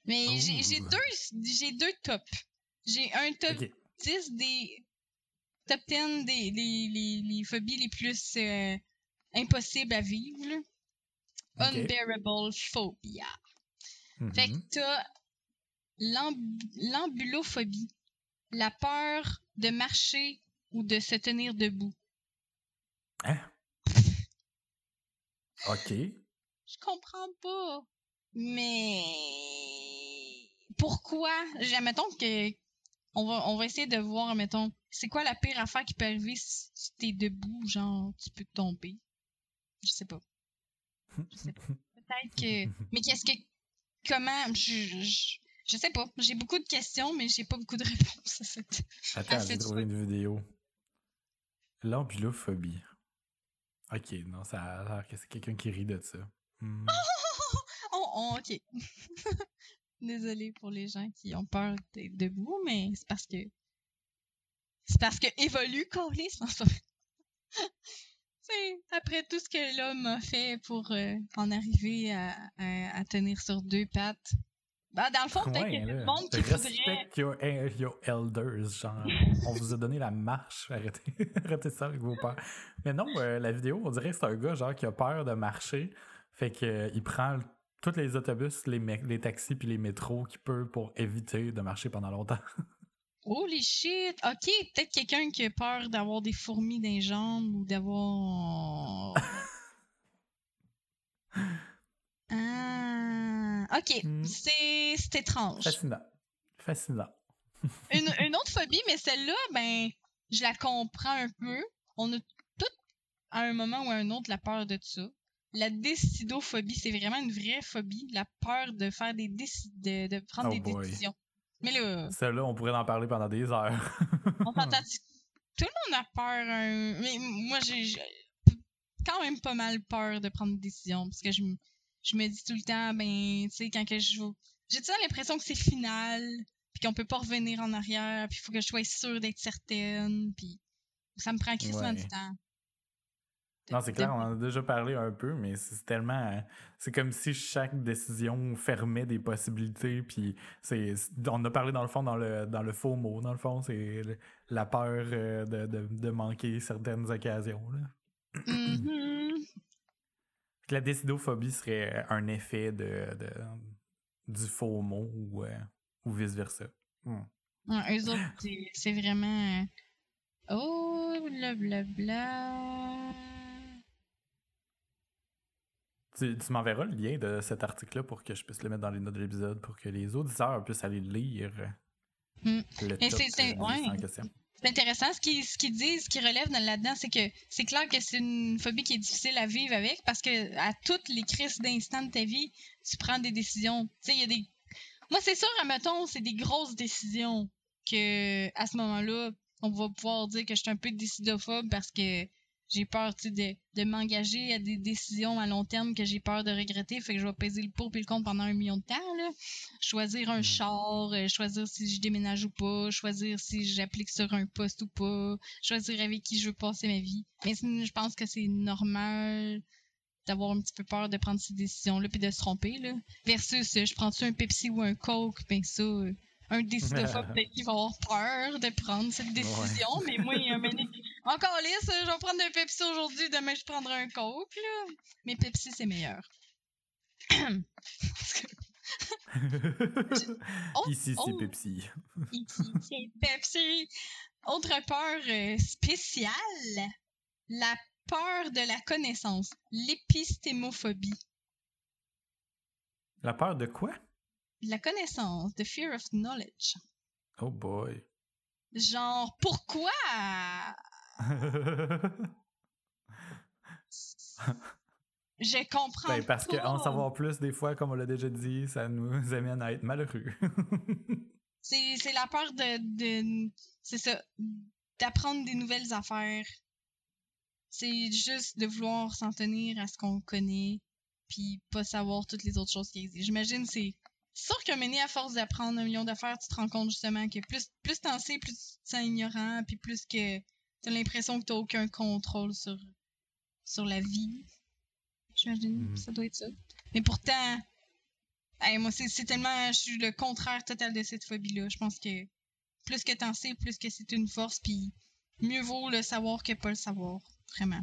Mais j'ai oh. deux j'ai deux tops. J'ai un top 10 des top 10 des, les, phobies les plus euh, impossible à vivre. Unbearable phobia. Fait que t'as l'ambulophobie, la peur de marcher ou de se tenir debout. Hein? OK. Je comprends pas. Mais pourquoi? Mettons que on va, on va essayer de voir, mettons, c'est quoi la pire affaire qui peut arriver si tu es debout, genre tu peux tomber. Je sais pas. Je sais pas. Peut-être que. Mais qu'est-ce que. Comment. Je, je, je sais pas. J'ai beaucoup de questions, mais j'ai pas beaucoup de réponses à cette. Attends, j'ai trouvé une vidéo. L'ambulophobie. Ok, non, ça a l'air que c'est quelqu'un qui rit de ça. Hmm. oh, oh, ok. Désolée pour les gens qui ont peur d'être debout, mais c'est parce que. C'est parce que évolue, Corley, après tout ce que l'homme a fait pour euh, en arriver à, tenir sur deux pattes, Bah, dans le fond, peut-être tout le monde qui Respect your, your, elders, genre, on vous a donné la marche, arrêtez, arrêtez ça avec vos peurs. Mais non, euh, la vidéo, on dirait que c'est un gars, genre, qui a peur de marcher, fait qu'il euh, prend tous les autobus, les, les taxis puis les métros qu'il peut pour éviter de marcher pendant longtemps. Holy shit! Ok, peut-être quelqu'un qui a peur d'avoir des fourmis dans les jambes ou d'avoir... Ah, ok. Hmm. C'est étrange. Fascinant. Fascinant. une, autre phobie, mais celle-là, ben, je la comprends un peu. On a tout, à un moment ou à un autre, la peur de ça. La décidophobie, c'est vraiment une vraie phobie. La peur de faire des de, de prendre oh des décisions. Mais là. Celle-là, on pourrait en parler pendant des heures. on Tout le monde a peur. Mais moi, j'ai quand même pas mal peur de prendre des décisions parce que je je me dis tout le temps, ben, tu sais, quand que je joue, j'ai toujours l'impression que c'est final, puis qu'on peut pas revenir en arrière, puis il faut que je sois sûre d'être certaine, puis ça me prend quasiment du temps. Non, c'est clair, on en a déjà parlé un peu, mais c'est tellement. C'est comme si chaque décision fermait des possibilités, puis c'est. On a parlé dans le fond, dans le, dans le faux mot, dans le fond, c'est la peur euh, de, de, de, manquer certaines occasions. Là. Mm-hmm la décidophobie serait un effet de, du faux mot ou, euh, ou vice-versa. Hmm. eux autres, c'est vraiment. Oh, blablabla. Tu, tu m'enverras le lien de cet article-là pour que je puisse le mettre dans les notes de l'épisode pour que les auditeurs puissent aller lire hmm. le top c'est intéressant. Ce qu'ils disent, ce qu'ils relèvent là-dedans, c'est que c'est clair que c'est une phobie qui est difficile à vivre avec parce que à toutes les crises d'instant de ta vie, tu prends des décisions. Tu sais, il y a des. Moi, c'est sûr, admettons, c'est des grosses décisions que à ce moment-là, on va pouvoir dire que je suis un peu décidophobe parce que j'ai peur de, de m'engager à des décisions à long terme que j'ai peur de regretter. Fait que je vais peser le pour et le contre pendant un million de temps. Là. Choisir un mm. char, euh, choisir si je déménage ou pas, choisir si j'applique sur un poste ou pas, choisir avec qui je veux passer ma vie. Mais je pense que c'est normal d'avoir un petit peu peur de prendre ces décisions-là puis de se tromper. Là. Versus, euh, je prends-tu un Pepsi ou un Coke, ben ça... Un décidophobe peut-être qu'il va avoir peur de prendre cette décision, mais moi, il y a un encore lisse, je vais prendre un Pepsi aujourd'hui, demain je prendrai un Coke, là. Mais Pepsi, c'est meilleur. Ici, c'est Pepsi. Ici, c'est Pepsi. Autre peur euh, spéciale, la peur de la connaissance, l'épistémophobie. La peur de quoi? La connaissance, the fear of knowledge. Oh boy. Genre, pourquoi? Je comprends. Ben, parce qu'en savoir plus, des fois, comme on l'a déjà dit, ça nous amène à être malheureux. c'est la peur de. c'est ça. D'apprendre des nouvelles affaires. C'est juste de vouloir s'en tenir à ce qu'on connaît, puis pas savoir toutes les autres choses qui existent. J'imagine c'est sûr que mené à force d'apprendre un million d'affaires, tu te rends compte justement que plus, plus t'en sais, plus tu te sens ignorant, puis plus que t'as l'impression que t'as aucun contrôle sur, sur la vie. J'imagine, mhm. ça doit être ça. Mais pourtant, moi, c'est tellement. Je suis le contraire total de cette phobie-là. Je pense que plus que t'en sais, plus que c'est une force, puis mieux vaut le savoir que pas le savoir. Vraiment.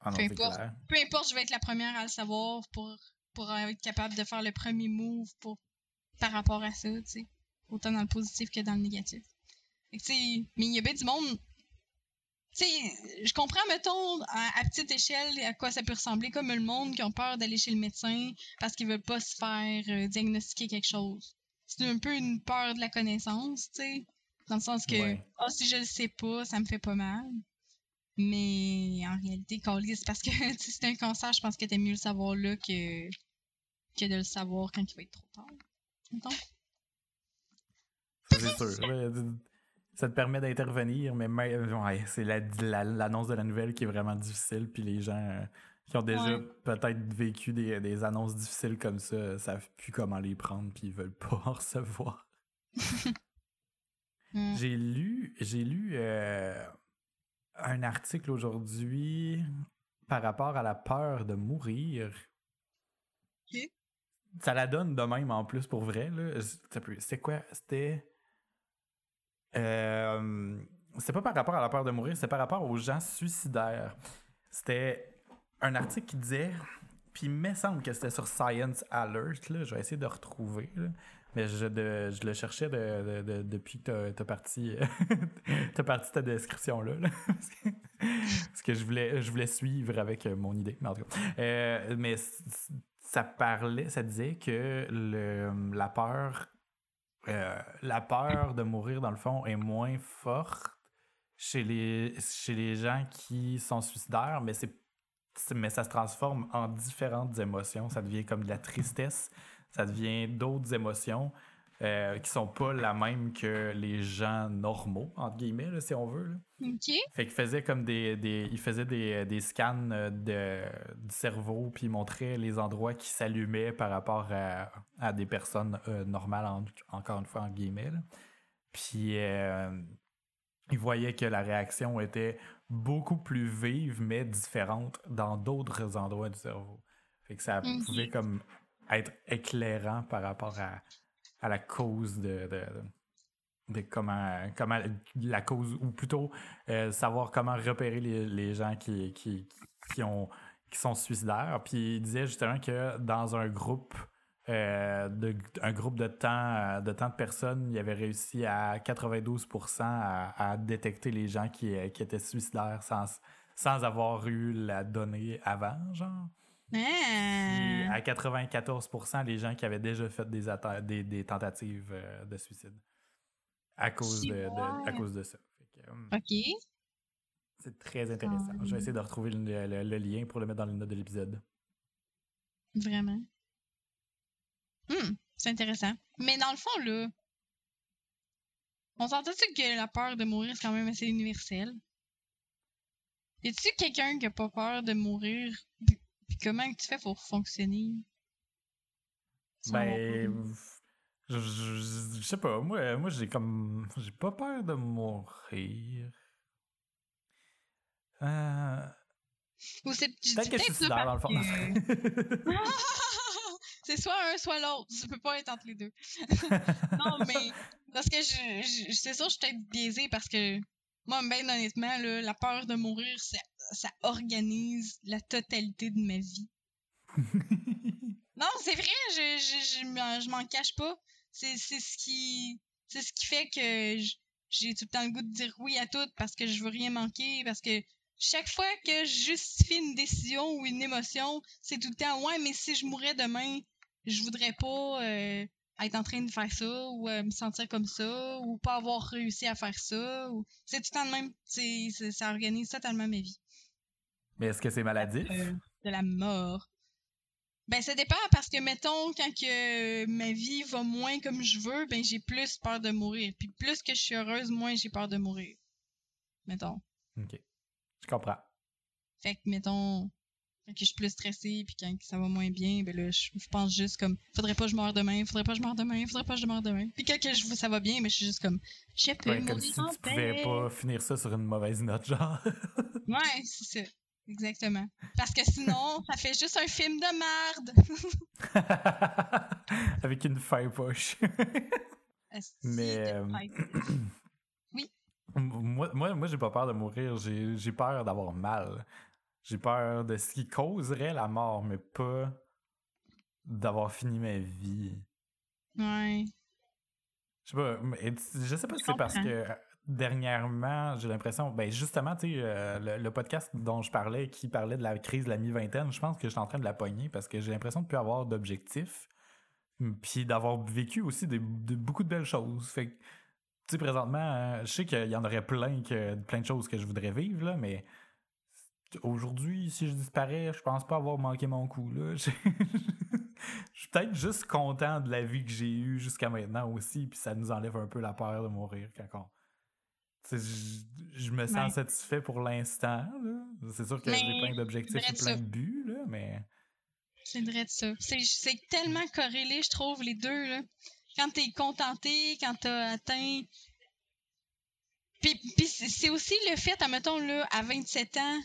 Ah peu, importe, peu importe, je vais être la première à le savoir pour, pour être capable de faire le premier move pour, par rapport à ça, tu sais. Autant dans le positif que dans le négatif. mais il y a bien du monde sais, je comprends, mettons, à, petite échelle, à quoi ça peut ressembler, comme le monde qui ont peur d'aller chez le médecin parce qu'ils veulent pas se faire euh, diagnostiquer quelque chose. C'est un peu une peur de la connaissance, tu sais, dans le sens que, oh, si je le sais pas, ça me fait pas mal. Mais en réalité, c'est parce que si c'est un cancer, je pense que t'es mieux le savoir là que, que de le savoir quand il va être trop tard. C'est sûr ça te permet d'intervenir, mais ouais, c'est l'annonce de la nouvelle qui est vraiment difficile, puis les gens euh, qui ont déjà peut-être vécu des, annonces difficiles comme ça savent plus comment les prendre, puis ils veulent pas en recevoir. Mm. J'ai lu, j'ai lu euh, un article aujourd'hui par rapport à la peur de mourir. Ça la donne de même en plus pour vrai. C'est quoi? C'était. Euh, c'est pas par rapport à la peur de mourir, c'est par rapport aux gens suicidaires. C'était un article qui disait, puis il me semble que c'était sur Science Alert, là, je vais essayer de retrouver, mais je, je, le cherchais depuis que t'as parti, as parti ta description-là, parce que je voulais, je voulais suivre avec mon idée, mais. Euh, mais ça parlait, ça disait que le, la peur euh, la peur de mourir, dans le fond, est moins forte chez les, chez les gens qui sont suicidaires, mais, c'est, mais ça se transforme en différentes émotions. Ça devient comme de la tristesse, ça devient d'autres émotions euh, qui sont pas la même que les gens normaux, entre guillemets, si on veut. Fait qu'il faisait comme des, des, il faisait des, des scans euh, de, du cerveau, puis il montrait les endroits qui s'allumaient par rapport à, à des personnes euh, normales, encore une fois, en guillemets. Puis il voyait que la réaction était beaucoup plus vive, mais différente dans d'autres endroits du cerveau. Fait que ça pouvait comme être éclairant par rapport à, à la cause de, de, comment, comment la cause, ou plutôt euh, savoir comment repérer les, les gens qui, qui, qui, ont, qui sont suicidaires. Puis il disait justement que dans un groupe euh, de, un groupe de temps, euh, de temps de personnes, il avait réussi à 92% à, détecter les gens qui, qui étaient suicidaires sans, sans avoir eu la donnée avant, genre. Ah. à 94%, les gens qui avaient déjà fait des, des, des tentatives de suicide à cause de, à cause de ça. OK. C'est très intéressant. Je vais essayer de retrouver le, le lien pour le mettre dans les notes de l'épisode. Vraiment. Hmm, c'est intéressant. Mais dans le fond, là, on s'entend-tu que la peur de mourir, c'est quand même assez universel? Y a-tu quelqu'un qui a pas peur de mourir? Puis comment tu fais pour fonctionner? Ben, je, je, sais pas. Moi, moi j'ai comme. J'ai pas peur de mourir. Euh... Ou c'est. Peut-être que je suis dans le fond. C'est soit un, soit l'autre. Tu peux pas être entre les deux. non, mais parce que je, c'est sûr, je suis peut-être biaisée parce que moi, ben honnêtement, là, la peur de mourir, ça, ça organise la totalité de ma vie. non, c'est vrai, je, je, je, m'en cache pas. C'est, c'est ce qui c'est ce qui fait que j'ai tout le temps le goût de dire oui à tout parce que je veux rien manquer, parce que chaque fois que je justifie une décision ou une émotion, c'est tout le temps ouais, mais si je mourrais demain, je voudrais pas euh, être en train de faire ça ou euh, me sentir comme ça ou pas avoir réussi à faire ça. Ou... C'est tout le temps le même. C'est, ça organise totalement ma vie. Mais est-ce que c'est maladif? Euh, de la mort. Ben, ça dépend parce que, mettons, quand que ma vie va moins comme je veux, ben, j'ai plus peur de mourir. Puis plus que je suis heureuse, moins j'ai peur de mourir. Mettons. OK. Je comprends. Fait que, mettons, quand je suis plus stressée, puis quand ça va moins bien, ben là, je, pense juste comme, faudrait pas que je meure demain, faudrait pas que je meure demain, faudrait pas que je meure demain. Puis quand je, ça va bien, mais je suis juste comme, je peux ouais, comme si tu pouvais pas finir ça sur une mauvaise note, genre. ouais, c'est ça. Exactement. Parce que sinon, ça fait juste un film de merde. Avec une fin poche. mais. Euh, oui. Moi, moi, moi j'ai pas peur de mourir, j'ai peur d'avoir mal. J'ai peur de ce qui causerait la mort, mais pas d'avoir fini ma vie. Ouais. Je sais pas, je sais pas si c'est parce que dernièrement, j'ai l'impression, ben justement, tu sais, euh, le, podcast dont je parlais, qui parlait de la crise de la mi-vingtaine, je pense que je suis en train de la pogner parce que j'ai l'impression de ne plus avoir d'objectifs, puis d'avoir vécu aussi de, beaucoup de belles choses. Fait que, tu sais, présentement, euh, je sais qu'il y en aurait plein, que, plein de choses que je voudrais vivre, là, mais aujourd'hui, si je disparais, je pense pas avoir manqué mon coup. Là. je suis peut-être juste content de la vie que j'ai eue jusqu'à maintenant aussi, puis ça nous enlève un peu la peur de mourir quand on. Je, me sens satisfait pour l'instant. C'est sûr que j'ai plein d'objectifs et plein de buts, là, mais. C'est vrai de ça. C'est tellement corrélé, je trouve, les deux. Là. Quand t'es contenté, quand t'as atteint. Puis, puis c'est aussi le fait, admettons, là, à 27 ans,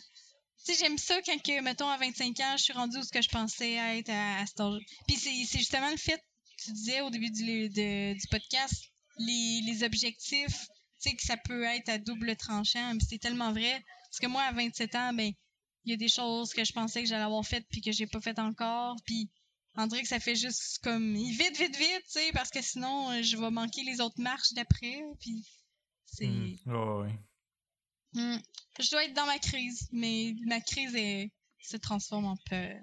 sais, j'aime ça quand, que, mettons, à 25 ans, je suis rendue où ce que je pensais être à, cet âge. Puis c'est justement le fait, tu disais au début du, du podcast, les, les objectifs, tu sais, que ça peut être à double tranchant. c'est tellement vrai. Parce que moi, à 27 ans, ben, il y a des choses que je pensais que j'allais avoir faites puis que j'ai pas faites encore. Puis on dirait que ça fait juste comme vite, vite, vite, tu sais, parce que sinon, je vais manquer les autres marches d'après. Puis c'est. Mmh. oui. Hmm. Je dois être dans ma crise, mais ma crise est... se transforme en peur.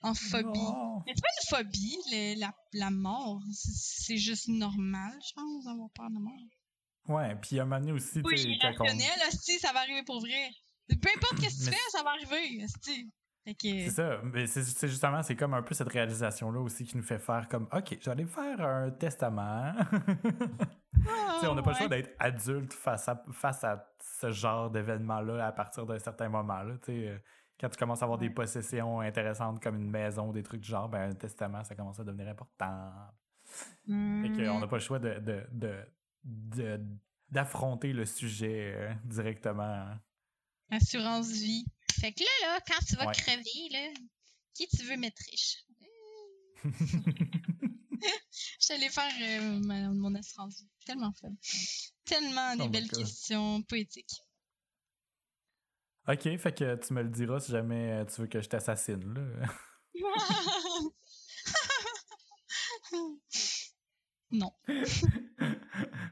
En phobie. Mais c'est pas une phobie, la, la mort. C'est juste normal, je pense, d'avoir peur de mort. Ouais, puis à un moment donné aussi, tu sais, quand ça va arriver pour vrai. Peu importe ce que tu fais, ça va arriver, C'est ça, mais c'est justement, c'est comme un peu cette réalisation-là aussi qui nous fait faire comme, OK, j'allais faire un testament. on n'a pas le choix d'être adulte face à, face à ce genre d'événement-là à partir d'un certain moment. Là, euh, quand tu commences à avoir des possessions intéressantes comme une maison, des trucs du genre, ben, un testament, ça commence à devenir important. Mmh. on n'a pas le choix de, de, d'affronter le sujet euh, directement. Assurance vie. Fait que là, là, quand tu vas crever, là, qui tu veux mettre riche? J'allais faire euh, mon assurance. Tellement fun. Tellement des oh belles questions poétiques. Ok, fait que tu me le diras si jamais euh, tu veux que je t'assassine, là. non.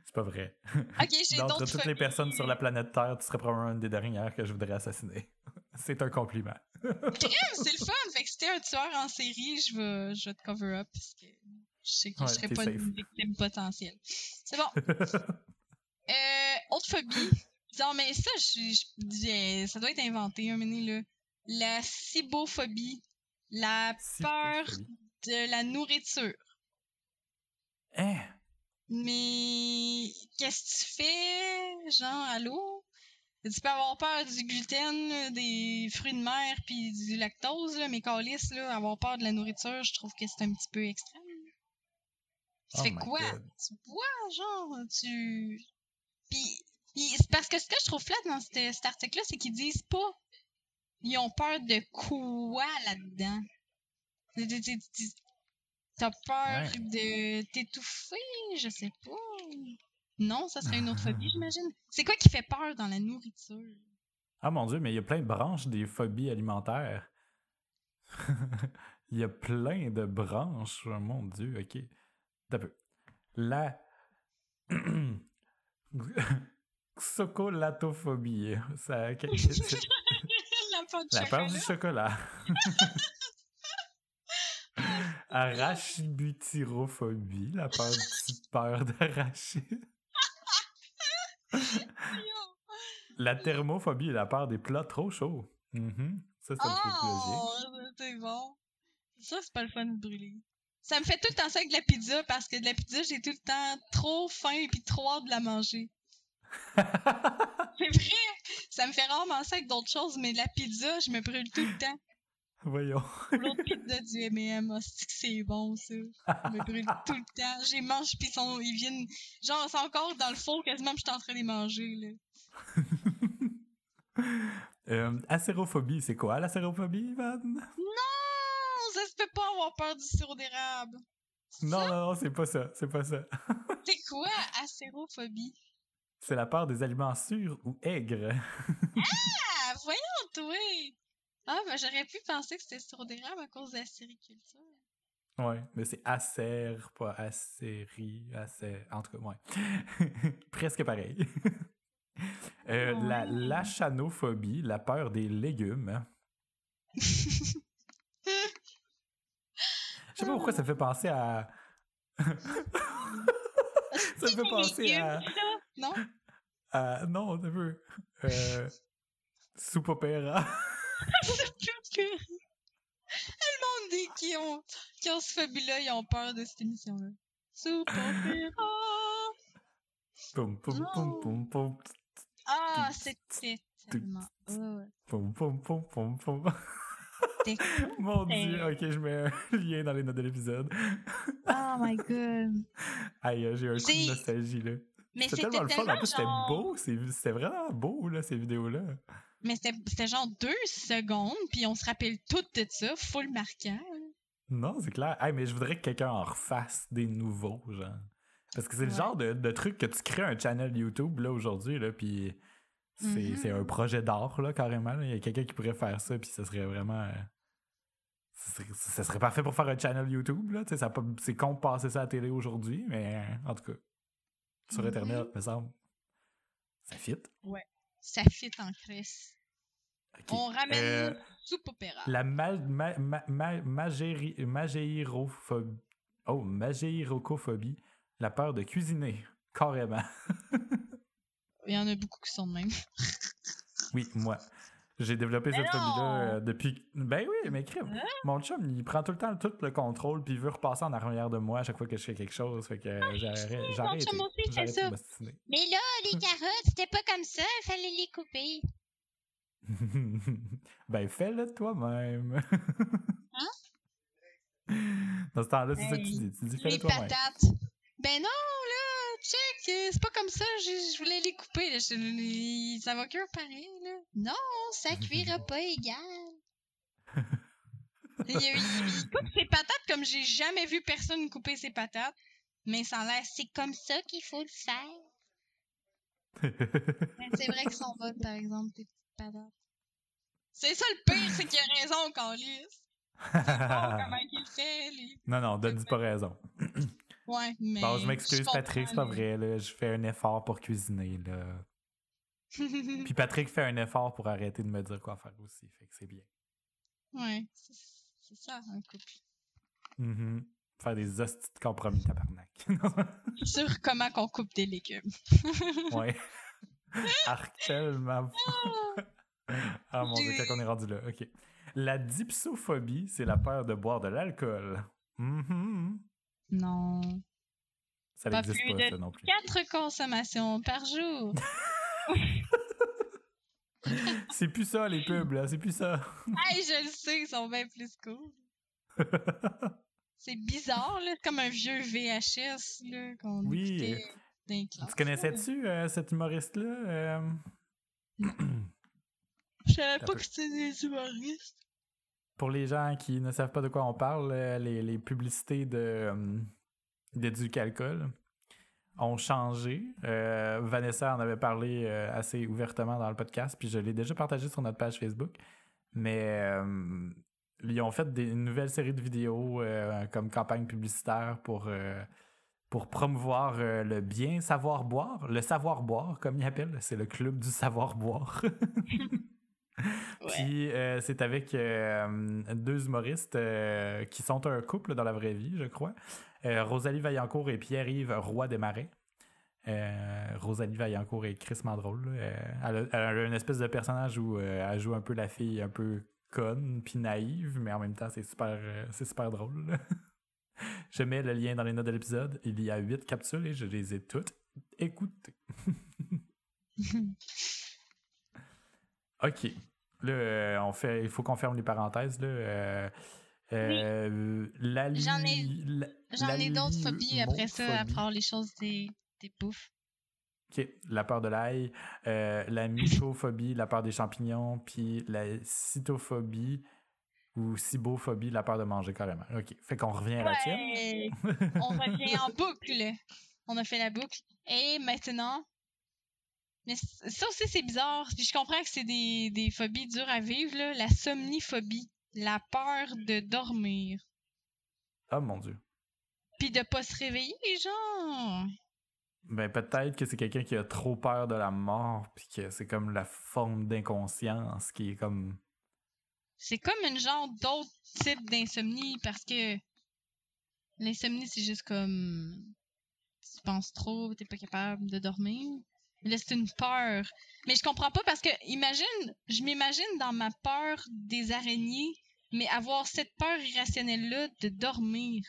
C'est pas vrai. Ok, j'ai D'entre toutes les personnes sur la planète Terre, tu serais probablement une des dernières que je voudrais assassiner. C'est un compliment. c'est le fun. Fait que si t'es un tueur en série, je vais, je vais te cover up parce que je sais que je serais pas une victime potentielle. C'est bon. euh, autre phobie. Non, mais ça, je, je, ça doit être inventé un moment là. La cibophobie. La peur de la nourriture. Hein? Mais qu'est-ce que tu fais? Genre, allô? Tu peux avoir peur du gluten, des fruits de mer, puis du lactose, là, mais calice, là, avoir peur de la nourriture, je trouve que c'est un petit peu extrême. Tu oh fais quoi? Tu bois, genre, tu... Puis, c'est parce que ce que je trouve flat dans cet, article-là, c'est qu'ils disent pas ils ont peur de quoi là-dedans? T'as peur de t'étouffer? Je sais pas. Non, ça serait une autre phobie, j'imagine. C'est quoi qui fait peur dans la nourriture? Ah mon dieu, mais il y a plein de branches des phobies alimentaires. il y a plein de branches. Oh, mon dieu, ok. D'un peu. La. Xocolatophobie. Ça... la La peur du chocolat. Arachibutyrophobie, la peur, peur d'arachide. La thermophobie, la peur des plats trop chauds. Mm-hmm. Ça, c'est oh, C'est bon. Ça, c'est pas le fun de brûler. Ça me fait tout le temps ça avec de la pizza parce que de la pizza, j'ai tout le temps trop faim et puis trop hâte de la manger. c'est vrai! Ça me fait rarement ça avec d'autres choses, mais la pizza, je me brûle tout le temps. Voyons. L'autre pizza du M&M, c'est bon, ça. Je me brûle tout le temps. J'ai mangé, puis ils, viennent... Genre, c'est encore dans le four, quasiment, je suis en train de les manger, là. euh, acérophobie, c'est quoi l'acérophobie, Ivan? Non! Ça se peut pas avoir peur du sirop d'érable. Non, non, non, c'est pas ça. C'est pas ça. c'est quoi acérophobie? C'est la peur des aliments sûrs ou aigres. ah! Voyons, toi! Ah, ben j'aurais pu penser que c'était sur des rames à cause de la sériculture. Ouais, mais c'est acère, pas acérie, acère. En tout cas, ouais. Presque pareil. euh, la lachanophobie, la peur des légumes. Je sais pas pourquoi ça fait penser à. ça fait penser à. Non? À... Non, un peu. Euh... Le monde dit qui ont, qui ont ce fabuleux, ils ont peur de cette émission-là. Super Poum, poum, poum, poum, poum. Ah, c'était tellement. Poum, poum, poum, poum, poum. Mon dieu, ok, je mets un lien dans les notes de l'épisode. oh my god. Aïe, j'ai un coup de nostalgie là. Mais c'était tellement le fun. En plus, c'était beau. C'était vraiment beau, là, ces vidéos-là. Mais c'était genre deux secondes, puis on se rappelle tout de ça, full marquant. Non, c'est clair. Hey, mais je voudrais que quelqu'un en refasse des nouveaux, genre. Parce que c'est le genre de, de, truc que tu crées un channel YouTube, là, aujourd'hui, là, puis c'est mm-hmm. un projet d'art, là, carrément. Il y a quelqu'un qui pourrait faire ça, puis ça serait vraiment... Euh, ça serait, parfait pour faire un channel YouTube, là. C'est con de passer ça à la télé aujourd'hui, mais en tout cas, sur mm-hmm. Internet, me semble, ça fit. Ouais, ça fit en crise. On ramène euh, soupe opéra. La ma, ma, ma, magéirophobie. Oh, magéirocophobie. La peur de cuisiner. Carrément. Il y en a beaucoup qui sont de même. oui, moi. J'ai développé cette phobie-là euh, depuis. Ben oui, mais crime. Hein? Mon chum, il prend tout le temps tout le contrôle puis il veut repasser en arrière de moi à chaque fois que je fais quelque chose. Fait que j'arrête. J'arrête. Mais là, les carottes, c'était pas comme ça, il fallait les couper. ben fais-le toi-même. hein? Dans ce temps-là, c'est ça que tu dis. Tu dis fais-le toi-même. Ben non, là, check, euh, c'est pas comme ça, je, voulais les couper, là, ça va cœur pareil, là. Non, ça cuira pas égal. il, il, coupe ses patates comme j'ai jamais vu personne couper ses patates, mais ça a l'air, c'est comme ça qu'il faut le faire. c'est vrai que sont bonnes, par exemple, tes petites patates. C'est ça le pire, c'est qu'il a raison, Carlis. comment il fait, lui. Non, non, donne pas raison. Ouais, mais. Bon, je m'excuse, Patrick, c'est pas vrai, là. Je fais un effort pour cuisiner, là. Puis Patrick fait un effort pour arrêter de me dire quoi faire aussi, fait que c'est bien. Ouais, c'est ça, un couple. Mm Faire des hosties de compromis, tabarnak. Sur comment qu'on coupe des légumes. ouais. Arc tellement. ah mon dieu, quand on est rendu là. Ok. La dipsophobie, c'est la peur de boire de l'alcool. Mm non. Ça n'existe pas, pas ça non plus. 4 consommations par jour. c'est plus ça, les pubs, là. C'est plus ça. hey, je le sais, ils sont bien plus cool. c'est bizarre, là. Comme un vieux VHS, là, qu'on oui. Tu connaissais-tu euh, cet humoriste-là? Euh? Je savais pas que c'était des humoristes pour les gens qui ne savent pas de quoi on parle, euh, les, publicités de, euh, ont changé. Euh, Vanessa en avait parlé assez ouvertement dans le podcast, puis je l'ai déjà partagé sur notre page Facebook. Mais ils ont fait une nouvelle série de vidéos comme campagne publicitaire pour, pour promouvoir le bien savoir boire, le savoir boire, comme ils appellent. C'est le club du savoir boire. Puis euh, c'est avec euh, deux humoristes euh, qui sont un couple dans la vraie vie, je crois. Rosalie Vaillancourt et Pierre-Yves Roy des Marais. Rosalie Vaillancourt et Chris Mandrol. Elle, a, une espèce de personnage où elle joue un peu la fille un peu conne puis naïve, mais en même temps c'est super, c'est super drôle. je mets le lien dans les notes de l'épisode. Il y a huit capsules et je les ai toutes écoutées. OK. Là, euh, on fait, il faut qu'on ferme les parenthèses. Là. Euh, euh, j'en ai, j'en ai d'autres phobies après ça, après les choses des, des bouffes. OK. La peur de l'ail, la mycophobie, la peur des champignons, puis la cytophobie ou cybophobie, la peur de manger carrément. OK. Fait qu'on revient à la tienne. on revient en boucle. On a fait la boucle. Et maintenant, mais ça aussi, c'est bizarre. Puis je comprends que c'est des, des phobies dures à vivre, là. La somniphobie. La peur de dormir. Oh mon dieu. Puis de pas se réveiller, genre. Ben peut-être que c'est quelqu'un qui a trop peur de la mort, puis que c'est comme la forme d'inconscience qui est comme. C'est comme une genre d'autre type d'insomnie parce que l'insomnie c'est juste comme tu penses trop, t'es pas capable de dormir. Là, c'est une peur. Mais je comprends pas parce que, imagine, je m'imagine dans ma peur des araignées, mais avoir cette peur irrationnelle-là de dormir.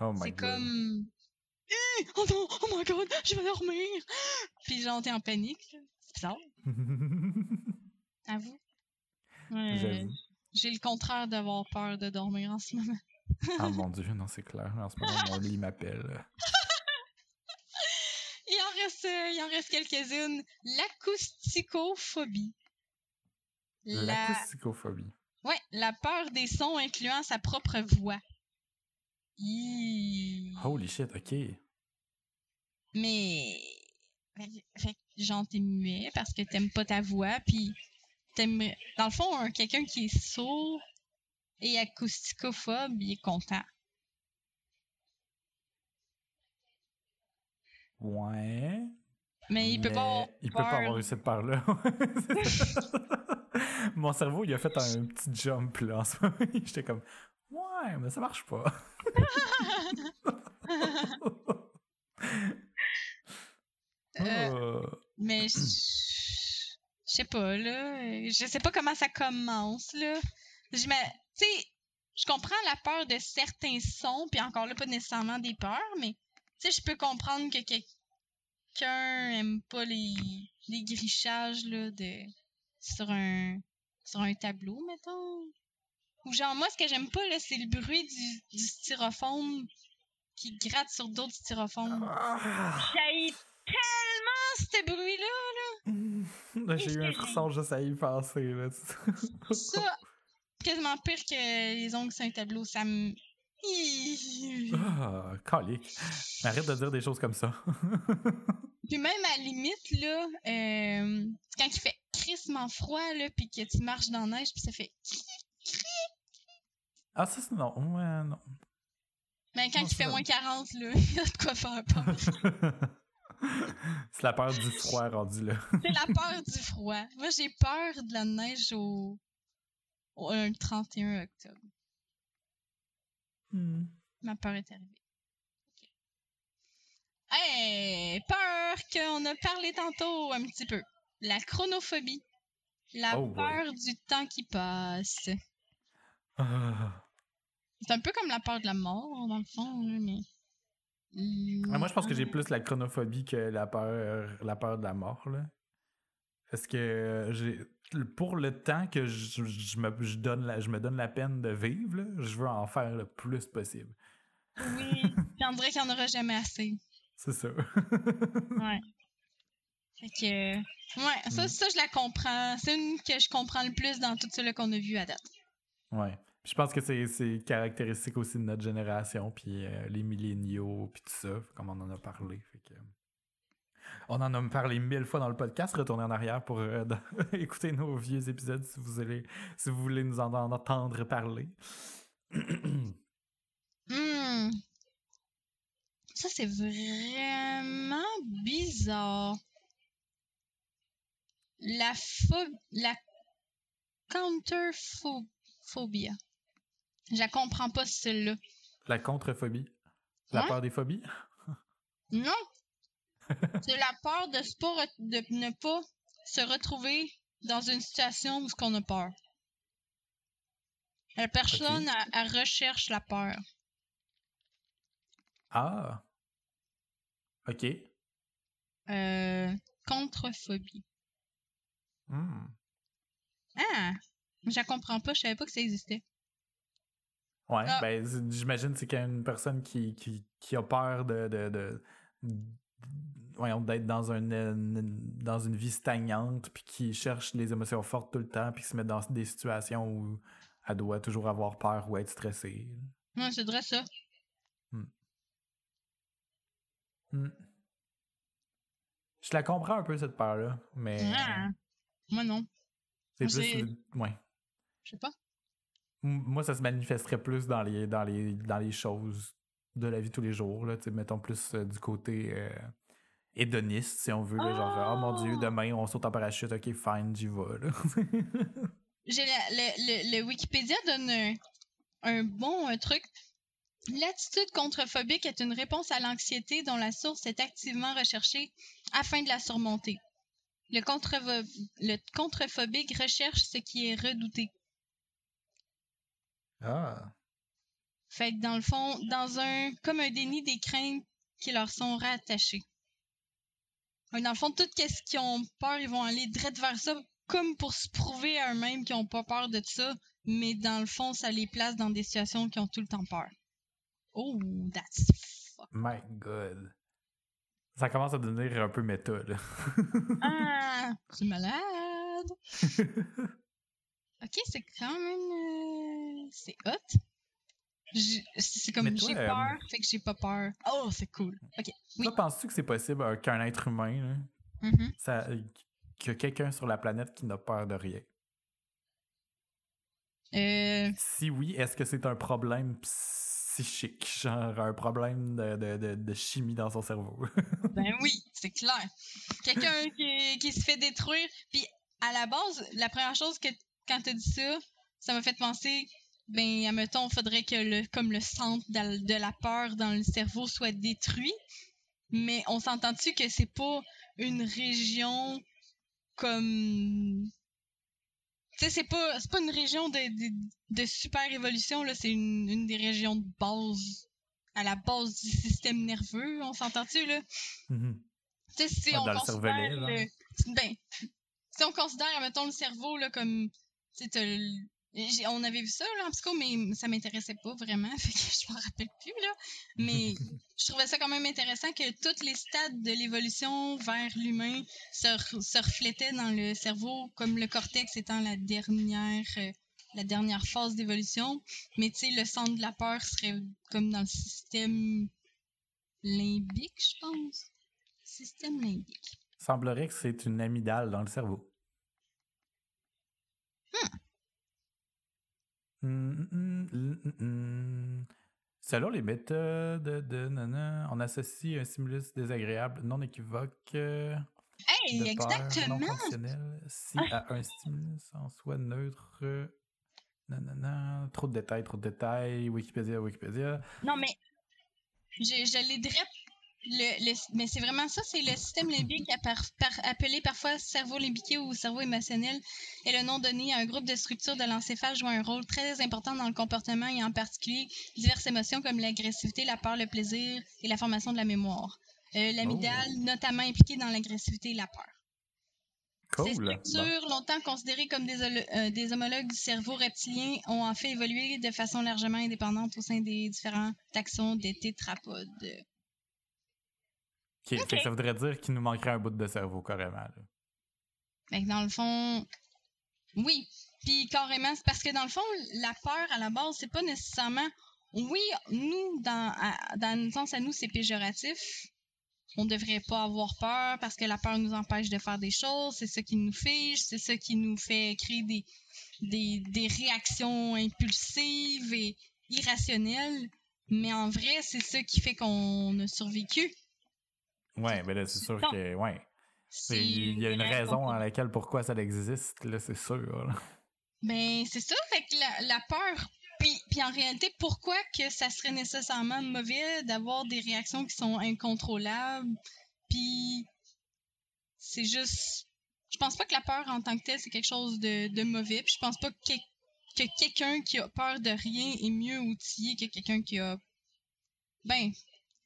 Oh my C'est comme. Oh non, oh my god, je vais dormir! Puis genre, t'es en panique. C'est bizarre. à vous? J'ai le contraire d'avoir peur de dormir en ce moment. oh mon dieu, non, c'est clair. En ce moment, mon lit m'appelle. Reste, euh, il en reste quelques-unes. L'acousticophobie. L'acousticophobie. Ouais, la peur des sons incluant sa propre voix. Holy shit, ok. Mais. Fait, genre, t'es muet parce que t'aimes pas ta voix, puis t'aimes. Dans le fond, quelqu'un qui est sourd et acousticophobe, il est content. Ouais. Mais il peut pas Il peut pas avoir eu cette part-là. Mon cerveau, il a fait un petit jump là en ce moment. J'étais comme, ouais, mais ça marche pas. Euh, oh. mais je sais pas, là. Je sais pas comment ça commence, là. Tu sais, je comprends la peur de certains sons, puis encore là, pas nécessairement des peurs, mais sais, je peux comprendre que quelqu'un aime pas les, les grichages, là, de... sur un sur un tableau, mettons. Ou genre, moi, ce que j'aime pas, là, c'est le bruit du, du styrofoam qui gratte sur d'autres styrofoams. Ah. J'ai tellement ce bruit-là, là. J'ai eu un frisson juste à y penser, là. ça, quasiment pire que les ongles sur un tableau, ça me... Ah, calique. Arrête de dire des choses comme ça. Puis même à la limite, là, euh, quand il fait crissement froid, là, puis que tu marches dans la neige, puis ça fait Ah, ça, c'est non. Ouais, non. Mais quand il fait moins 40, là, il y a de quoi faire peur. c'est la peur du froid rendu là. c'est la peur du froid. Moi, j'ai peur de la neige au, au 31 octobre. Hmm. Ma peur est arrivée. Hey, peur qu'on a parlé tantôt un petit peu. La chronophobie. La oh, peur du temps qui passe. Ah. C'est un peu comme la peur de la mort, dans le fond, mais. Ah, moi, je pense que j'ai plus la chronophobie que la peur, la peur de la mort. Là. Parce que j'ai pour le temps que je, me, donne la, je me donne la peine de vivre, je veux en faire le plus possible. Oui, dirait qu'il n'y en aura jamais assez. C'est ça. ouais. Fait que. Ouais, ça, mm. ça, je la comprends. C'est une que je comprends le plus dans tout ce qu'on a vu à date. Ouais. je pense que c'est caractéristique aussi de notre génération, puis euh, les milléniaux, puis tout ça, comme on en a parlé. Fait que... On en a parlé mille fois dans le podcast. Retournez en arrière pour euh, écouter nos vieux épisodes si vous, allez, si vous voulez nous en entendre parler. Hmm. Ça, c'est vraiment bizarre. La phobie. La counterphobia. Je la comprends pas, celle-là. La contrephobie? La peur des phobies? non. C'est la peur de, de ne pas se retrouver dans une situation où ce qu'on a peur. La personne, recherche la peur. Ah. OK. Euh, contrephobie. Hmm. Ah! Je la comprends pas, je savais pas que ça existait. Ouais, ah. ben, j'imagine c'est qu'il y a une personne qui, qui, a peur de, de, de, d'être dans une, dans une vie stagnante, puis qui cherche les émotions fortes tout le temps, puis qui se met dans des situations où elle doit toujours avoir peur ou être stressée. Ouais, c'est vrai ça. Hmm. Hmm. Je la comprends un peu, cette peur-là, mais. Ah, moi, non. C'est plus. Ouais. Je sais pas. Moi, ça se manifesterait plus dans les, dans les, dans les choses de la vie tous les jours. Là, mettons plus euh, du côté euh, hédoniste, si on veut. genre, oh mon Dieu, ah! demain, on saute en parachute. Ok, fine, j'y vais. J'ai le, le, Wikipédia donne un, un bon un truc. L'attitude contrephobique est une réponse à l'anxiété dont la source est activement recherchée afin de la surmonter. Le, le contrephobique recherche ce qui est redouté. Ah. Fait que dans le fond, dans un comme un déni des craintes qui leur sont rattachées. Dans le fond, tout ce qu'ils ont peur, ils vont aller direct vers ça, comme pour se prouver à eux-mêmes qu'ils n'ont pas peur de ça, mais dans le fond, ça les place dans des situations qui ont tout le temps peur. Oh, that's fuck. My God. Ça commence à devenir un peu méta, là. ah, c'est malade. ok, c'est quand même. Euh, c'est hot. C'est comme j'ai peur, euh, fait que j'ai pas peur. Oh, c'est cool. Ok. Oui. Toi, penses-tu que c'est possible qu'un être humain, mm-hmm. ça, que quelqu'un sur la planète qui n'a peur de rien? Euh... Si oui, est-ce que c'est un problème psychique, genre un problème de, de, de, chimie dans son cerveau? ben oui, c'est clair. Quelqu'un qui, qui, se fait détruire. Puis à la base, la première chose que quand t'as dit ça, ça m'a fait penser, ben, admettons, il faudrait que le, comme le centre de la peur dans le cerveau soit détruit. Mais on s'entend-tu que c'est pas une région comme tu sais, c'est pas, pas une région de, de, super évolution, là, c'est une, une des régions de base, à la base du système nerveux, on s'entend-tu, là? Mm-hmm. Tu sais, si on considère le, ben, si on considère, mettons, le cerveau, là, comme, tu sais, on avait vu ça là, en psycho, mais ça m'intéressait pas vraiment, fait que je m'en rappelle plus là. Mais je trouvais ça quand même intéressant que tous les stades de l'évolution vers l'humain se, reflétaient dans le cerveau, comme le cortex étant la dernière, euh, la dernière phase d'évolution. Mais tu sais, le centre de la peur serait comme dans le système limbique, je pense. Système limbique. Semblerait que c'est une amygdale dans le cerveau. Hmm. Hum, hum, hum, Selon les méthodes de nana, on associe un stimulus désagréable non équivoque euh, hey, exactement. non si à un stimulus en soi neutre. Nanana, trop de détails, trop de détails. Wikipédia, Wikipédia. Non, mais je, je le, mais c'est vraiment ça, c'est le système limbique appelé parfois cerveau limbique ou cerveau émotionnel est le nom donné à un groupe de structures de l'encéphale jouant un rôle très important dans le comportement et en particulier diverses émotions comme l'agressivité, la peur, le plaisir et la formation de la mémoire. Euh, L'amygdale, oh. notamment impliquée dans l'agressivité et la peur. Cool. Ces structures, longtemps considérées comme des, euh, des, homologues du cerveau reptilien, ont en fait évolué de façon largement indépendante au sein des différents taxons des tétrapodes ça voudrait dire qu'il nous manquerait un bout de cerveau, carrément. Dans le fond, oui. Puis carrément, c'est parce que dans le fond, la peur à la base, c'est pas nécessairement. Oui, nous, dans, dans le sens à nous, c'est péjoratif. On devrait pas avoir peur parce que la peur nous empêche de faire des choses. C'est ça qui nous fige, c'est ça qui nous fait créer des, des, des réactions impulsives et irrationnelles. Mais en vrai, c'est ça qui fait qu'on a survécu. Ouais, mais là, c'est sûr que. Ouais. Il y a une raison à laquelle pourquoi ça existe, là, c'est sûr. Ben, c'est ça, fait que la, peur. Puis, puis en réalité, pourquoi que ça serait nécessairement mauvais d'avoir des réactions qui sont incontrôlables? Puis, c'est juste. Je pense pas que la peur en tant que telle, c'est quelque chose de, de mauvais. Puis je pense pas que, que quelqu'un qui a peur de rien est mieux outillé que quelqu'un qui a. Ben,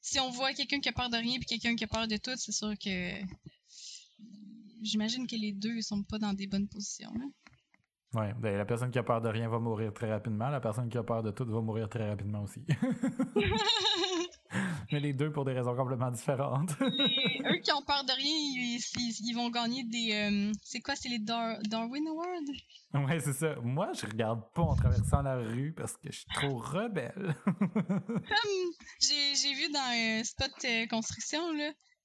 si on voit quelqu'un qui a peur de rien puis quelqu'un qui a peur de tout, c'est sûr que j'imagine que les deux sont pas dans des bonnes positions. Hein. Ouais, ben, la personne qui a peur de rien va mourir très rapidement, la personne qui a peur de tout va mourir très rapidement aussi. Mais les deux pour des raisons complètement différentes. eux qui ont peur de rien, ils, vont gagner des. Euh, c'est quoi C'est les Darwin Awards? Ouais, c'est ça. Moi, je regarde pas en traversant la rue parce que je suis trop rebelle. Comme j'ai vu dans un spot euh, construction,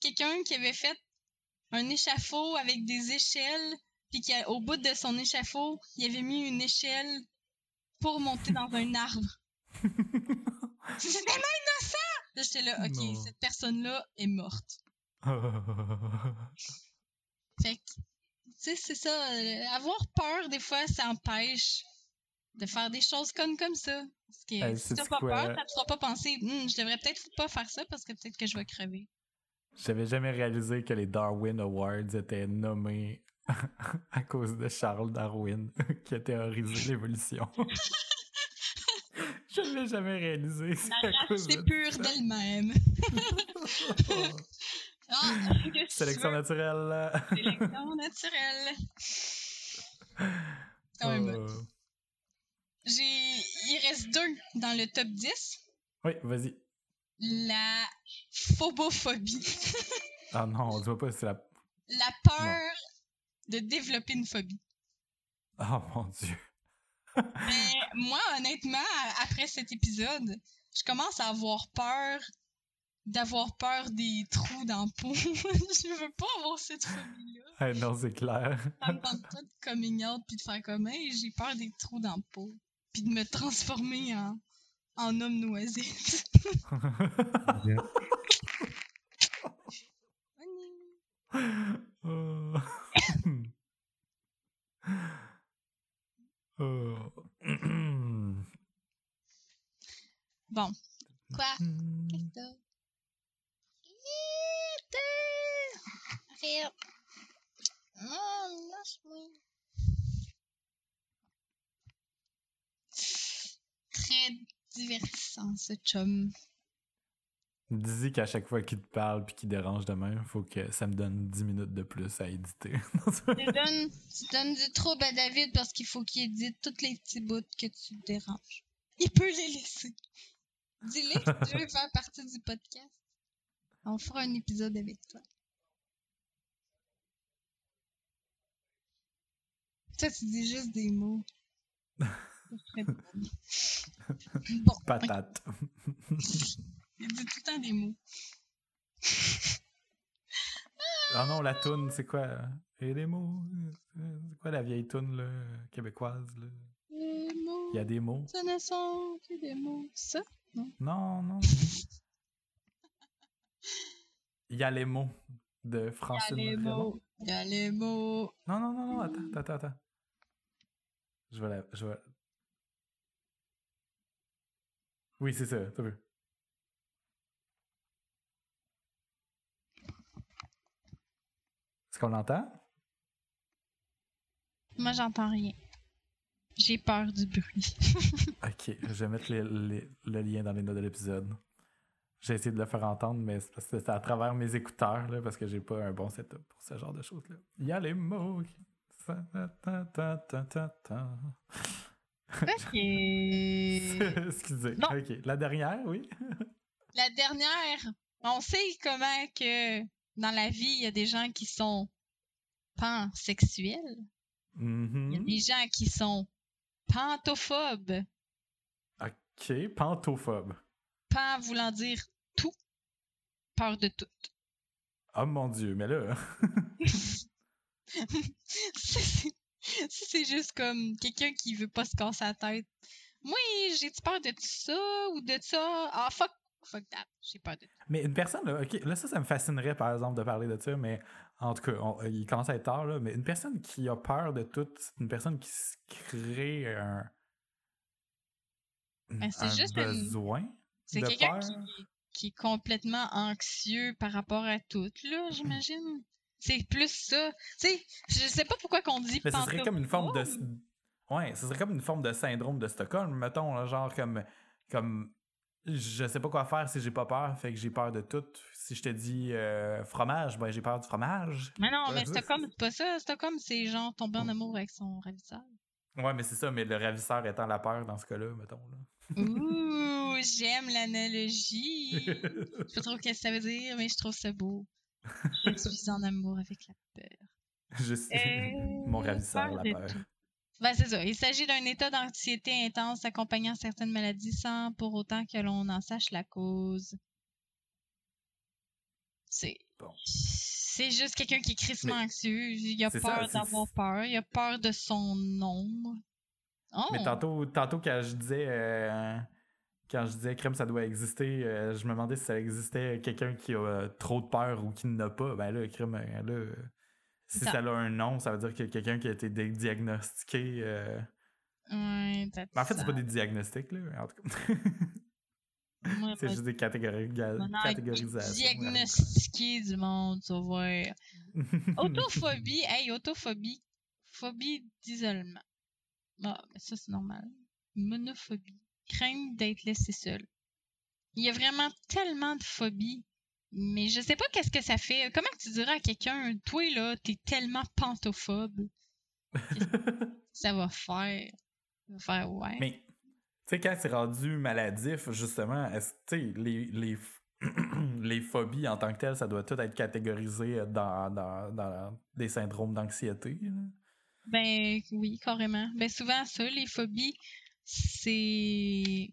quelqu'un qui avait fait un échafaud avec des échelles, puis qu'au bout de son échafaud, il avait mis une échelle pour monter dans un arbre. C'était même innocent! Là, j'étais là, ok, cette personne-là est morte. fait que, tu sais, c'est ça. Euh, avoir peur, des fois, ça empêche de faire des choses comme, comme ça. Parce que si t'as pas peur, ça te fera pas penser, hm, je devrais peut-être pas faire ça parce que peut-être que je vais crever. J'avais jamais réalisé que les Darwin Awards étaient nommés à cause de Charles Darwin qui a théorisé l'évolution. Je ne l'ai jamais réalisé. La race est pure d'elle-même. Ah, Sélection naturelle. Sélection naturelle. Oh. J'ai... Il reste deux dans le top 10. Oui, vas-y. La phobophobie. Ah non, on dit pas, c'est la. La peur de développer une phobie. Oh mon dieu. Mais moi, honnêtement, après cet épisode, je commence à avoir peur d'avoir peur des trous dans le peau. je veux pas avoir cette phobie-là. non, c'est clair. Ça me tente pas de coming out puis de faire comme j'ai peur des trous dans le peau. Puis de me transformer en, en homme noisette. bon. Quoi? Qu'est-ce que Rien. Non, lâche-moi. Très divertissant, ce chum. Dis qu'à chaque fois qu'il te parle puis qu'il dérange de même, faut que ça me donne 10 minutes de plus à éditer. tu, donnes, tu donnes du trouble à David parce qu'il faut qu'il édite tous les petits bouts que tu déranges. Il peut les laisser. Dis-lui que tu veux faire partie du podcast. On fera un épisode avec toi. Toi, tu dis juste des mots. bon, Patate. Il dit tout le temps des mots. Ah non, la toune, c'est quoi? Et les mots? C'est quoi la vieille toune là, québécoise? Là? Les mots. Il y a des mots. Ce ne sont que des mots. Ça? Non. Non, non. Il y a les mots de Francine. Il y a les mots. Il y a les mots. Non, non, non, non, attends, attends, attends. Je vais la. Je vais... Oui, c'est ça, t'as vu. Qu'on l'entend? Moi, j'entends rien. J'ai peur du bruit. ok, je vais mettre le lien dans les notes de l'épisode. J'ai essayé de le faire entendre, mais c'est à travers mes écouteurs, là, parce que j'ai pas un bon setup pour ce genre de choses-là. Il y a les mots. Ok. Excusez. Ok. La dernière, oui. la dernière, on sait comment que dans la vie, il y a des gens qui sont pansexuels. Il y a mm-hmm. des gens qui sont pantophobes. OK, pantophobes. Pan voulant dire tout, peur de tout. Oh mon Dieu, mais là... c'est juste comme quelqu'un qui veut pas se casser la tête. Moi, j'ai peur de ça ou de ça? Ah, fuck fuck that, j'ai peur de Mais une personne, là, ok, là, ça, ça me fascinerait, par exemple, de parler de ça, mais en tout cas, il commence à être tard, là, mais une personne qui a peur de tout, une personne qui se crée un, ben, un juste besoin. C'est quelqu'un qui, qui, est complètement anxieux par rapport à tout, là, j'imagine. C'est plus ça. Tu sais, je sais pas pourquoi qu'on dit Mais ce serait comme une forme de. Ouais, ce serait comme une forme de syndrome de Stockholm, mettons, genre comme. comme je sais pas quoi faire si j'ai pas peur, fait que j'ai peur de tout. Si je te dis euh, fromage, ben j'ai peur du fromage. Mais non, mais Stockholm, c'est pas ça. Stockholm, c'est genre tomber en amour avec son ravisseur. Ouais, mais c'est ça, mais le ravisseur étant la peur dans ce cas-là, mettons. Là. Ouh, j'aime l'analogie. je sais pas trop ce que ça veut dire, mais je trouve ça beau. Je suis en amour avec la peur. Je sais. Mon ravisseur, la peur. Ben, c'est ça. Il s'agit d'un état d'anxiété intense accompagnant certaines maladies sans pour autant que l'on en sache la cause. C'est. Bon. C'est juste quelqu'un qui est crissement anxieux. Il a peur d'avoir peur. Il a peur de son ombre. Mais oh! tantôt, tantôt quand je disais. Euh, quand je disais crème, ça doit exister, euh, je me demandais si ça existait quelqu'un qui a trop de peur ou qui n'en a pas. Ben là, crème, euh, là. Si ça. a un nom, ça veut dire que quelqu'un qui a été diagnostiqué. Euh... Ouais, Mais en fait, c'est pas des diagnostics, là, en tout cas. c'est juste des catégories, catégorisations. Diagnostiquer du monde, tu vas voir. autophobie, hey, autophobie. Phobie d'isolement. Mais ça, c'est normal. Monophobie. Crainte d'être laissé seul. Il y a vraiment tellement de phobies mais je sais pas qu'est-ce que ça fait. Comment tu dirais à quelqu'un, toi là, t'es tellement pantophobe. ça va faire? Ça va faire ouais. Mais tu sais, quand c'est rendu maladif, justement, tu sais, les, les, les phobies en tant que telles, ça doit tout être catégorisé dans, dans, dans des syndromes d'anxiété. Ben oui, carrément. Ben souvent, ça, les phobies, c'est.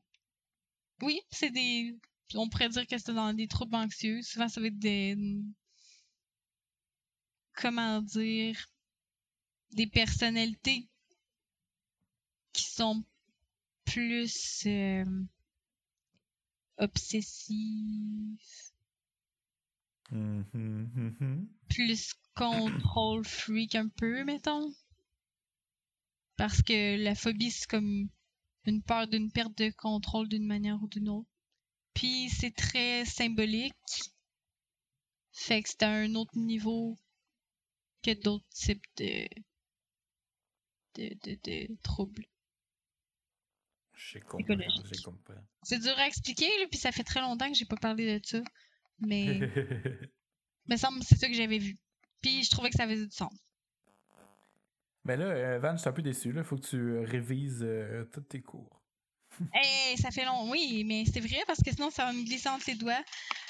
Oui, c'est des. On pourrait dire que c'est dans des troubles anxieux. Souvent, ça va être des. Comment dire. Des personnalités qui sont plus euh, obsessives. Mm-hmm, mm-hmm. Plus control freak un peu, mettons. Parce que la phobie, c'est comme une peur d'une perte de contrôle d'une manière ou d'une autre. Puis c'est très symbolique. Fait que c'est à un autre niveau que d'autres types de, de, de, de troubles. J'ai compris. C'est dur à expliquer, puis ça fait très longtemps que j'ai pas parlé de ça. Mais. mais semble c'est ça que j'avais vu. Puis je trouvais que ça faisait du sens. Mais là, euh, Van, je suis un peu déçu. Il faut que tu révises euh, tous tes cours. Eh, ça fait long. Oui, mais c'est vrai parce que sinon, ça va me glisser entre les doigts.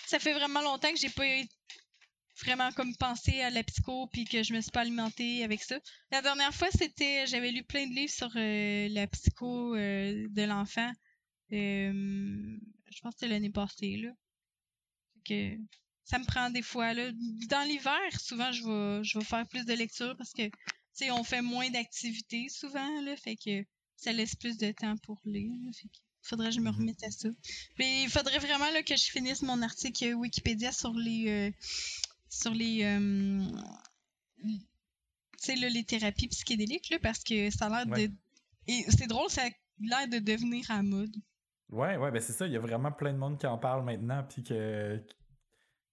Ça fait vraiment longtemps que j'ai pas vraiment comme pensé à la psycho puis que je me suis pas alimentée avec ça. La dernière fois, c'était j'avais lu plein de livres sur la psycho de l'enfant. je pense que c'était l'année passée là. Que ça me prend des fois là. Dans l'hiver, souvent je vais faire plus de lecture parce que sais, on fait moins d'activités souvent, là, fait que ça laisse plus de temps pour lire. fait faudrait que je me mhm. remette à ça. Mais il faudrait vraiment là, que je finisse mon article Wikipédia sur les euh, sur les euh, les thérapies psychédéliques là, parce que ça a l'air de et c'est drôle, ça a l'air de devenir à mode. Ouais, ouais, ben c'est ça, il y a vraiment plein de monde qui en parle maintenant puis que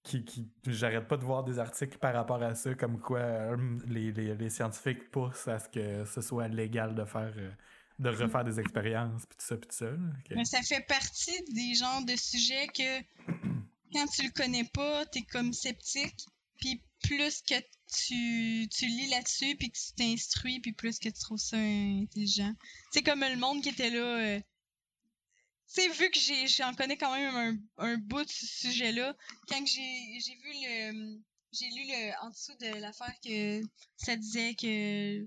qui, qui j'arrête pas de voir des articles par rapport à ça, comme quoi euh, les, les, les, scientifiques poussent à ce que ce soit légal de faire euh, de refaire des expériences puis tout ça puis tout ça. Ça fait partie des genres de sujets que quand tu le connais pas, t'es comme sceptique, puis plus que tu, tu lis là-dessus puis que tu t'instruis puis plus que tu trouves ça intelligent. C'est comme le monde qui était là euh, sais, vu que j'en connais quand même un, un bout de ce sujet-là, quand j'ai vu le. J'ai lu le, en dessous de l'affaire que ça disait que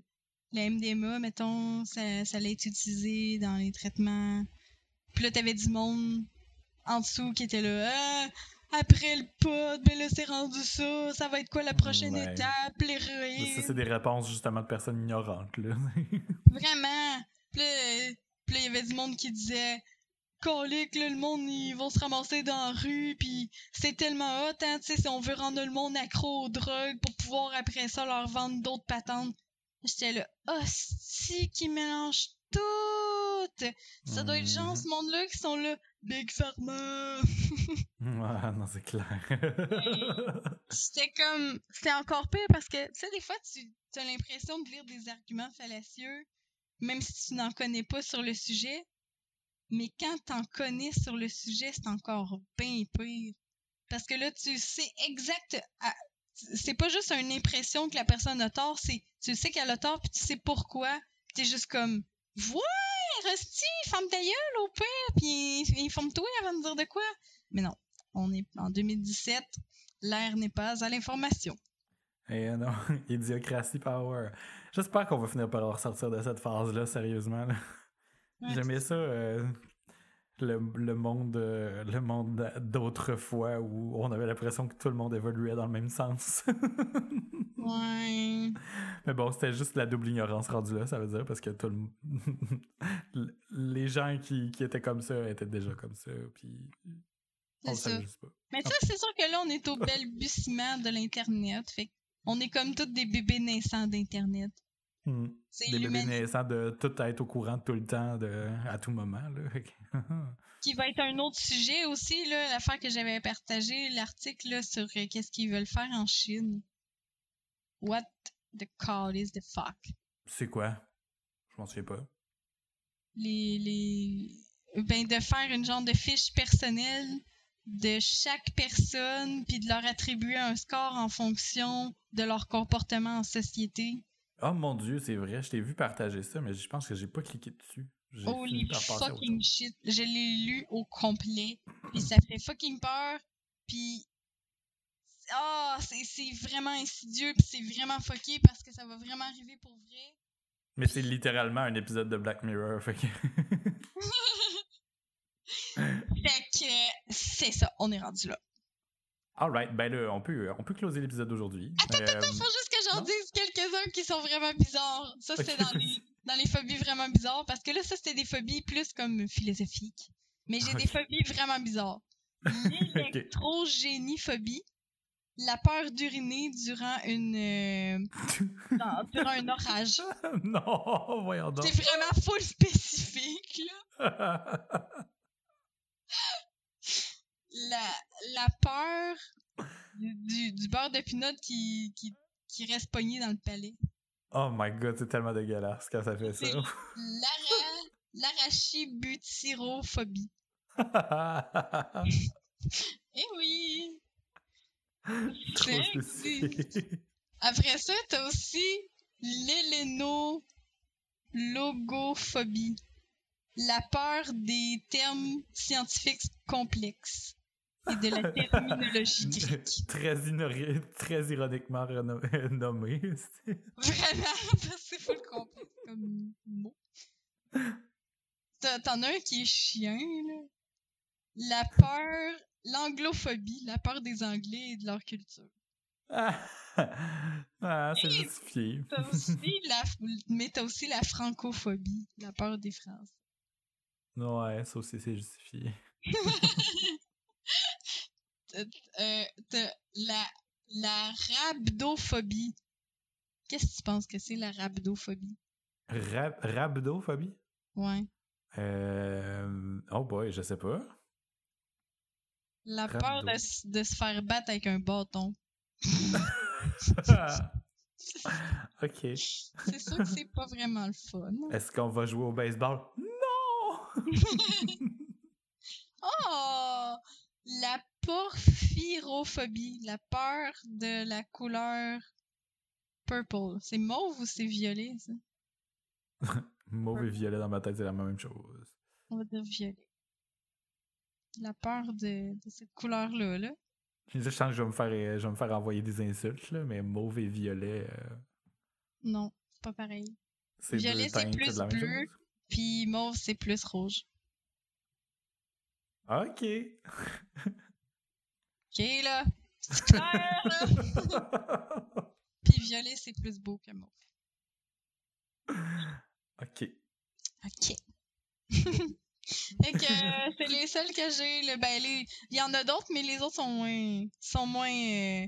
la MDMA, mettons, ça, ça allait être utilisé dans les traitements. Puis là, t'avais du monde en dessous qui était là. Ah, après le pot, ben là, c'est rendu ça. Ça va être quoi la prochaine étape? L'héroïne? Ça, c'est des réponses justement de personnes ignorantes, là. Vraiment. Puis là, il y avait du monde qui disait colique, le monde, ils vont se ramasser dans la rue, puis c'est tellement hot, hein, tu sais, si on veut rendre le monde accro aux drogues pour pouvoir après ça leur vendre d'autres patentes. J'étais oh, si, qui mélange tout! Ça doit être gens, ce mhm. monde-là, qui sont là, Big Pharma! ouais, non, c'est clair. C'était comme, c'était encore pire parce que, tu sais, des fois, tu as l'impression de lire des arguments fallacieux, même si tu n'en connais pas sur le sujet, mais quand t'en connais sur le sujet, c'est encore bien pire. Parce que là, tu sais exact. C'est pas juste une impression que la personne a tort, c'est tu sais qu'elle a tort, puis tu sais pourquoi. T'es juste comme Ouais, Rusty, ferme ta gueule au pire, puis informe-toi avant de dire de quoi. Mais non, on est en 2017, l'air n'est pas à l'information. Eh non, idiocratie power. J'espère qu'on va finir par ressortir de cette phase-là, sérieusement. J'aimais ça, euh, le, le, monde, euh, le monde d'autrefois où on avait l'impression que tout le monde évoluait dans le même sens. ouais. Mais bon, c'était juste la double ignorance rendue là, ça veut dire, parce que tout le... les gens qui, qui, étaient comme ça étaient déjà comme ça, puis ça. Mais ça, c'est sûr que là, on est au balbutiement de l'Internet, fait on est comme tous des bébés naissants d'Internet. Hmm. Des bébés naissants de tout être au courant tout le temps, de, à tout moment. Là. qui va être un autre sujet aussi, l'affaire que j'avais partagé, l'article sur euh, qu'est-ce qu'ils veulent faire en Chine. What the call is the fuck? C'est quoi? Je m'en souviens pas. Les, les... Ben, de faire une genre de fiche personnelle de chaque personne, puis de leur attribuer un score en fonction de leur comportement en société. Oh mon dieu, c'est vrai, je t'ai vu partager ça, mais je pense que j'ai pas cliqué dessus. Holy fucking shit. Je l'ai lu au complet. Puis ça fait fucking peur. Puis, ah, c'est vraiment insidieux, puis c'est vraiment fucké parce que ça va vraiment arriver pour vrai. Mais c'est littéralement un épisode de Black Mirror, fait que. fait que c'est ça, on est rendu là. Alright, ben là, on peut, on peut closer l'épisode d'aujourd'hui. Attends, attends, euh, faut juste que j'en dise quelques-uns qui sont vraiment bizarres. Ça, c'est dans, les, dans les phobies vraiment bizarres, parce que là, ça, c'était des phobies plus comme philosophiques. Mais j'ai des phobies vraiment bizarres. L'électrogéniephobie, la peur d'uriner durant une euh, durant un orage. non, voyons donc. C'est vraiment full spécifique là. la, la peur du, du, beurre de pinot qui, qui, qui reste pogné dans le palais. Oh my god, c'est tellement dégueulasse quand ça fait ça. L'arachibutyrophobie. eh oui! Après ça, t'as aussi l'héléno-logophobie. La peur des termes scientifiques complexes et de la terminologie grecque. très, très ironiquement nommé. Vraiment, parce que c'est full complexe comme mot. T'en as un qui est chien, là. La peur, l'anglophobie, la peur des Anglais et de leur culture. Ah, ah c'est justifié. T'as aussi la, mais t'as aussi la francophobie, la peur des Français. Ouais, ça aussi c'est justifié. Euh, la, la rhabdophobie. Qu'est-ce que tu penses que c'est la rhabdophobie? Rab rhabdophobie? Ouais. Euh... Oh boy, je sais pas. La peur de, de, se faire battre avec un bâton. ok. C'est sûr que c'est pas vraiment le fun. Est-ce qu'on va jouer au baseball? Non! oh! La porphyrophobie, la peur de la couleur purple. C'est mauve ou c'est violet, ça? mauve et violet dans ma tête, c'est la même chose. On va dire violet la peur de, de cette couleur-là. Là. Je sens que je vais me faire, je vais me faire envoyer des insultes, là, mais mauve et violet. Euh... Non, c'est pas pareil. Violet, c'est plus bleu, puis mauve, c'est plus rouge. Ok. ok, là. C'est clair, là. puis violet, c'est plus beau que mauve. Ok. Ok. Fait que euh, c'est les seuls que j'ai. Ben, il y en a d'autres, mais les autres sont moins, sont moins euh,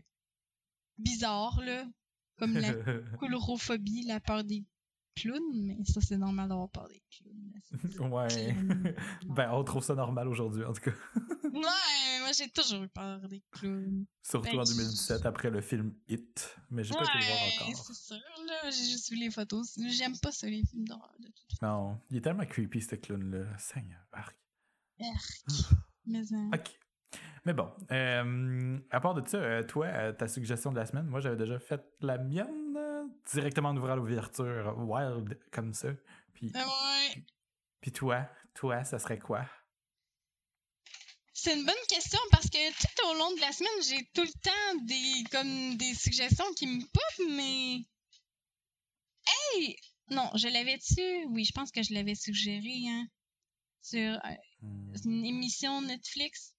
bizarres, là. Comme la coulrophobie, la peur des clowns, mais ça, c'est normal d'avoir peur des clowns. ouais. ben, on trouve ça normal aujourd'hui, en tout cas. ouais, moi, j'ai toujours eu peur des clowns. Surtout ben, en 2017, après le film Hit. Mais j'ai pas été le voir encore. c'est sûr, là. J'ai juste vu les photos. J'aime pas ça, les films d'horreur, de toute Non, il est tellement creepy, ce clown-là. Seigneur, arc. Arc. Mais, hein. Ok. Mais bon, euh, à part de ça, euh, toi, euh, ta suggestion de la semaine, moi j'avais déjà fait la mienne directement en ouvrant l'ouverture wild comme ça. Puis, ouais. puis, toi, toi, ça serait quoi? C'est une bonne question parce que tout au long de la semaine, j'ai tout le temps des comme des suggestions qui me pop, mais. Hey! Non, je l'avais-tu? Oui, je pense que je l'avais suggéré, hein. Sur hmm. une émission Netflix.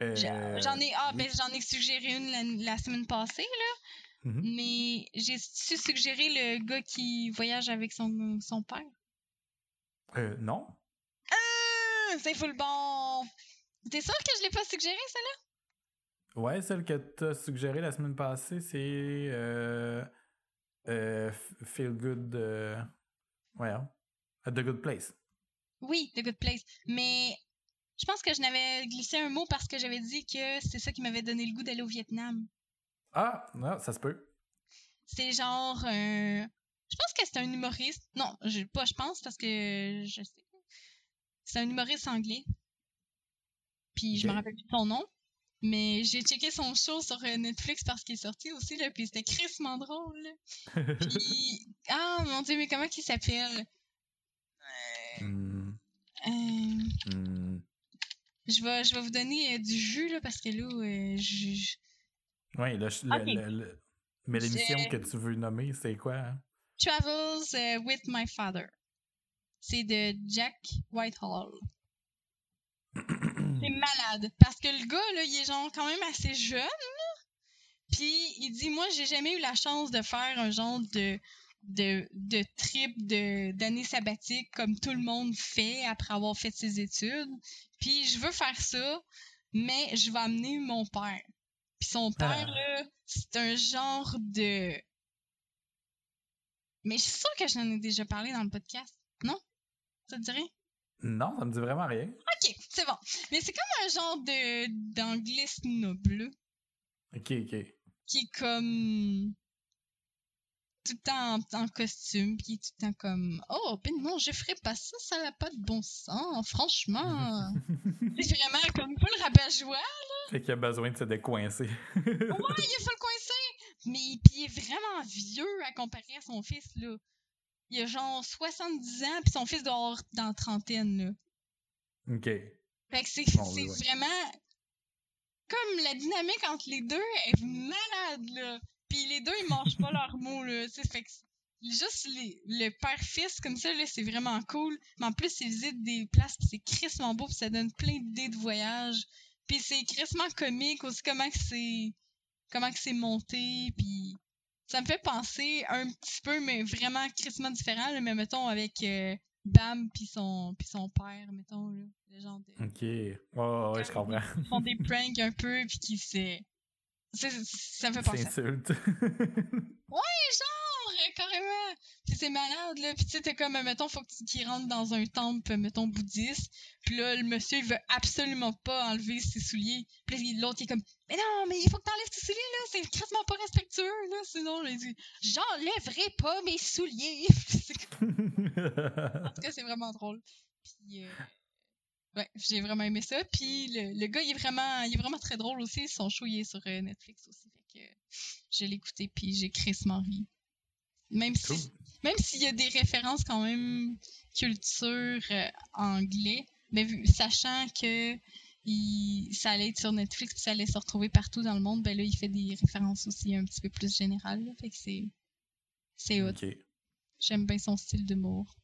Euh, j'en ai ah ben j'en ai suggéré une la, semaine passée là. Mm-hmm. Mais j'ai su suggérer le gars qui voyage avec son, son père. Euh, non. Ah, c'est full bon. T'es sûr que je l'ai pas suggéré celle-là? Ouais, celle que t'as suggérée la semaine passée, c'est euh, euh, Feel Good. Euh, ouais, The Good Place. Oui, The Good Place. Mais je pense que je n'avais glissé un mot parce que j'avais dit que c'est ça qui m'avait donné le goût d'aller au Vietnam. Ah, non, ça se peut. C'est genre Je pense que c'est un humoriste. Non, je, pas je pense parce que je sais. C'est un humoriste anglais. Puis je me rappelle plus son nom. Mais j'ai checké son show sur euh, Netflix parce qu'il est sorti aussi, là, puis c'était crissement drôle. puis... Ah, mon Dieu, mais comment il s'appelle? Hmm. Euh... Hmm. Je vais, je vais vous donner euh, du jus, là, parce que là, euh, je... Oui, le, mais l'émission que tu veux nommer, c'est quoi? Hein? Travels euh, with My Father. C'est de Jack Whitehall. c'est malade. Parce que le gars, là, il est genre quand même assez jeune. Puis il dit Moi, j'ai jamais eu la chance de faire un genre de, de, de trip d'année sabbatique comme tout le monde fait après avoir fait ses études. Puis je veux faire ça, mais je vais amener mon père. Puis son père, ah. là, c'est un genre de. Mais je suis sûre que j'en ai déjà parlé dans le podcast. Non? Ça te dirait? Non, ça me dit vraiment rien. Ok, c'est bon. Mais c'est comme un genre de d'anglais bleu. Ok, ok. Qui est comme tout le temps en, costume, puis tout le temps comme Oh, ben non, je ferai pas ça, ça n'a pas de bon sens, franchement. c'est vraiment comme pas le rabat-joie, là. Fait qu'il a besoin de se décoincer. ouais, il a fallu le coincer. Mais puis il est vraiment vieux à comparer à son fils, là. Il a genre 70 ans, puis son fils dort dans la trentaine, là. OK. Fait que c'est vraiment. Comme la dynamique entre les deux est malade, là. Puis les deux, ils mangent pas leurs Fait que juste les, le père-fils comme ça, là, c'est vraiment cool. Mais en plus, ils visitent des places, puis c'est crissement beau, puis ça donne plein d'idées de voyage. Puis c'est crissement comique aussi, comment que c'est comment que c'est monté, puis ça me fait penser un petit peu, mais vraiment crissement différent, là, mais mettons avec euh, Bam puis son, puis son père, mettons, là, le genre de... Ok, ouais, ouais, je comprends. Ils font des pranks un peu, puis qui se ça me fait penser. S'insulte. ouais, genre, carrément. C'est malade, là. Puis tu sais, t'es comme, mettons, faut qu'il rentre dans un temple, mettons, bouddhiste. Puis là, le monsieur, il veut absolument pas enlever ses souliers. Puis l'autre, il est comme, mais non, mais il faut que t'enlèves tes souliers, là. C'est quasiment pas respectueux, là. Sinon, il dit, j'enlèverai pas mes souliers. en tout cas, c'est vraiment drôle. Puis, euh, Ouais, j'ai vraiment aimé ça. Puis le, le, gars, il est vraiment, il est vraiment très drôle aussi. Son show, il est sur euh, Netflix aussi. Fait que je l'ai écouté, puis j'ai crissement ri. Même si, même s'il y a des références quand même culture euh, anglais, mais vu, sachant que il, ça allait être sur Netflix, puis ça allait se retrouver partout dans le monde, ben là, il fait des références aussi un petit peu plus générales. fait que c'est, c'est hot. J'aime bien son style d'humour.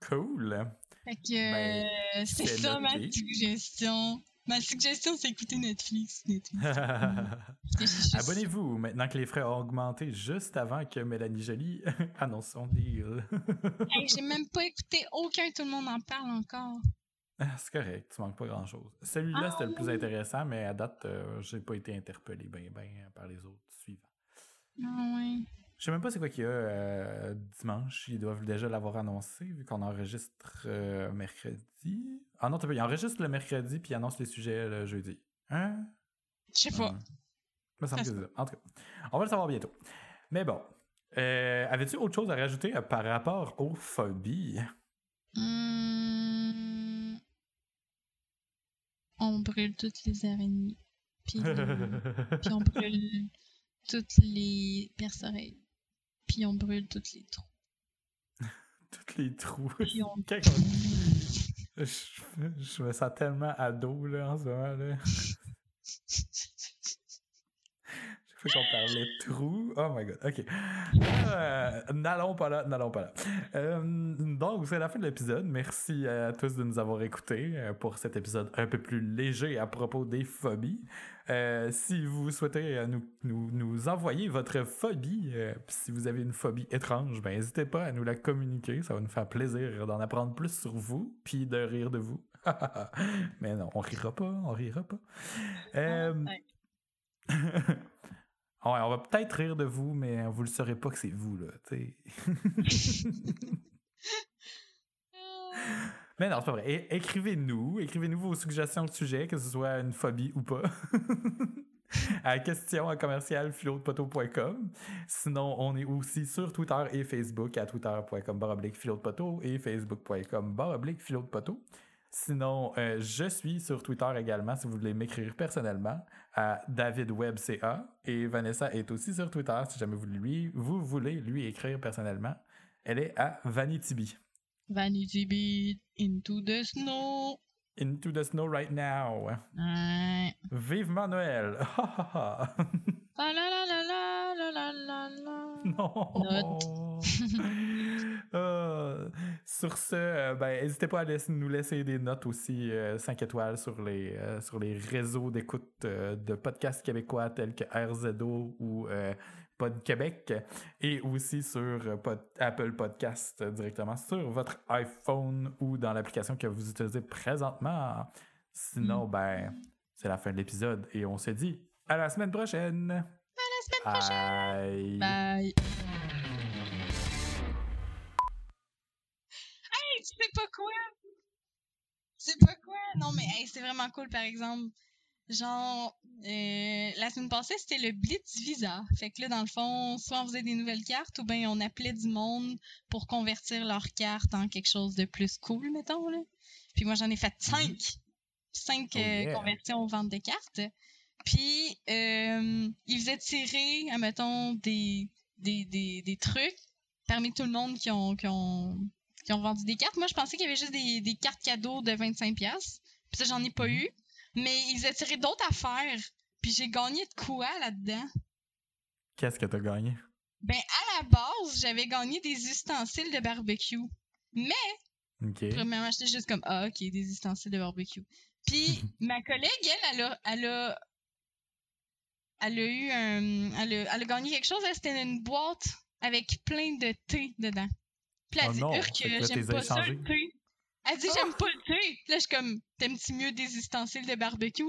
Cool. Fait que ben, euh, c'est ça ma suggestion. Ma suggestion, c'est écouter Netflix. Abonnez-vous maintenant que les frais ont augmenté juste avant que Mélanie Jolie annonce son deal. J'ai même pas écouté aucun, tout le monde en parle encore. Ah, c'est correct, tu manques pas grand chose. Celui-là, ah c'était le plus intéressant, mais à date, euh, j'ai pas été interpellé bien ben, par les autres suivants. Ah ouais. Je sais même pas c'est quoi qu'il y a euh, dimanche. Ils doivent déjà l'avoir annoncé vu qu'on enregistre euh, mercredi. Ah non, ils enregistrent le mercredi puis ils annoncent les sujets le jeudi. Hein? Je sais pas. me semble que c'est ça. En tout cas, on va le savoir bientôt. Mais bon. Euh, avais-tu autre chose à rajouter par rapport aux phobies? Hum... On brûle toutes les araignées. Puis, puis on brûle toutes les perce-oreilles. Puis on brûle toutes les trous. toutes les trous. je, me sens tellement ado là, en ce moment. Là. Faut qu'on parlait de trous. Oh my god. OK. Euh, n'allons pas là, n'allons pas là. Euh, donc, c'est la fin de l'épisode. Merci à tous de nous avoir écoutés euh, pour cet épisode un peu plus léger à propos des phobies. si vous souhaitez nous, nous, nous, envoyer votre phobie, si vous avez une phobie étrange, ben n'hésitez pas à nous la communiquer. Ça va nous faire plaisir d'en apprendre plus sur vous, puis de rire de vous. Mais non, on rira pas, on rira pas. Euh... Ouais, on va peut-être rire de vous, mais vous le saurez pas que c'est vous, là, mais non, c'est pas vrai. écrivez-nous, écrivez-nous vos suggestions de sujets, que ce soit une phobie ou pas. à question à commercial Sinon, on est aussi sur Twitter et Facebook à twitter.com baroblique et facebook.com baroblique Sinon, euh, je suis sur Twitter également si vous voulez m'écrire personnellement à DavidWebCA. Et Vanessa est aussi sur Twitter si jamais vous, lui, vous voulez lui écrire personnellement. Elle est à Vanitybi. Vanitybi into the snow. Into the snow right now. Ouais. Vivement Noël. La la la la la la la la. non. Euh, sur ce, euh, ben, n'hésitez pas à laisser- nous laisser des notes aussi, 5 étoiles sur les, euh, sur les réseaux d'écoute euh, de podcasts québécois tels que RZO ou euh, Pod Québec et aussi sur euh, Pod- Apple Podcast euh, directement sur votre iPhone ou dans l'application que vous utilisez présentement. Sinon, ben, c'est la fin de l'épisode et on se dit à la semaine prochaine. À la semaine prochaine. Bye. Bye. Sais pas quoi? Sais pas quoi? Non, mais hey, c'est vraiment cool, par exemple. Genre, euh, la semaine passée, c'était le Blitz Visa. Fait que là, dans le fond, soit on faisait des nouvelles cartes ou bien on appelait du monde pour convertir leur carte en quelque chose de plus cool, mettons. Là. Puis moi, j'en ai fait cinq. Cinq Oh euh, yeah. conversions aux ventes de cartes. Puis, euh, ils faisaient tirer, admettons, des, des, des, des trucs parmi tout le monde qui ont, qui ont, qui ont vendu des cartes. Moi, je pensais qu'il y avait juste des, des cartes cadeaux de 25$. Puis ça, j'en ai pas Mhm. eu. Mais ils tirer d'autres affaires. Puis j'ai gagné de quoi là-dedans? Qu'est-ce que t'as gagné? Ben, à la base, j'avais gagné des ustensiles de barbecue. Mais, Ok. premièrement, j'étais juste comme, ah, ok, des ustensiles de barbecue. Puis, ma collègue, elle, elle a, elle a, elle a eu un, elle a, elle a gagné quelque chose, c'était une boîte avec plein de thé dedans. Puis elle Oh dit, non, que j'aime pas ça, le thé. Elle dit, j'aime pas le thé. Puis Là, je suis comme, t'aimes-tu mieux des ustensiles de barbecue?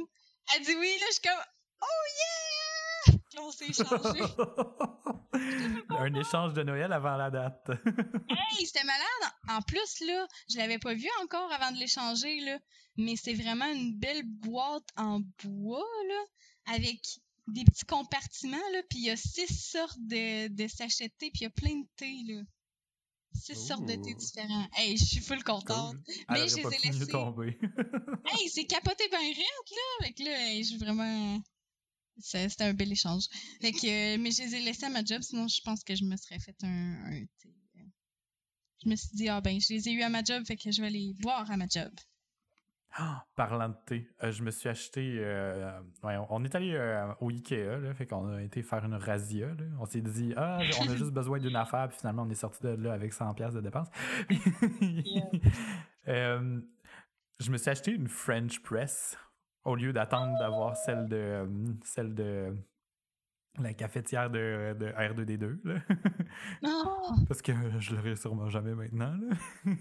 Elle dit oui, là, je suis comme, oh yeah! Puis Là, on s'est échangé. Un échange de Noël avant la date. Hey, c'était malade. En plus, là, je l'avais pas vu encore avant de l'échanger, là. Mais c'est vraiment une belle boîte en bois, là, avec des petits compartiments, là. Puis il y a six sortes de, de sachets de thé, puis il y a plein de thé, là. Six sortes de thé différents. Hey, je suis full contente. Cool. Mais je les ai laissés. tomber. Hey, c'est capoté ben raide, là. Fait que là, hey, je suis vraiment... C'était un bel échange. Fait que, euh, mais je les ai laissés à ma job, sinon je pense que je me serais fait un, un thé. Je me suis dit, ah ben, je les ai eu à ma job, fait que je vais les boire à ma job. Ah, Parlant de thé, euh, je me suis acheté. euh, ouais, on- est allé euh, au Ikea, là, fait qu'on a été faire une razzia. là. On s'est dit, ah, on a juste besoin d'une affaire, puis finalement, on est sorti de là avec 100$ piastres de dépenses. Je me suis acheté une French Press au lieu d'attendre d'avoir celle de celle de la cafetière de, de R2D2. là. Non! Parce que je l'aurai sûrement jamais maintenant. là.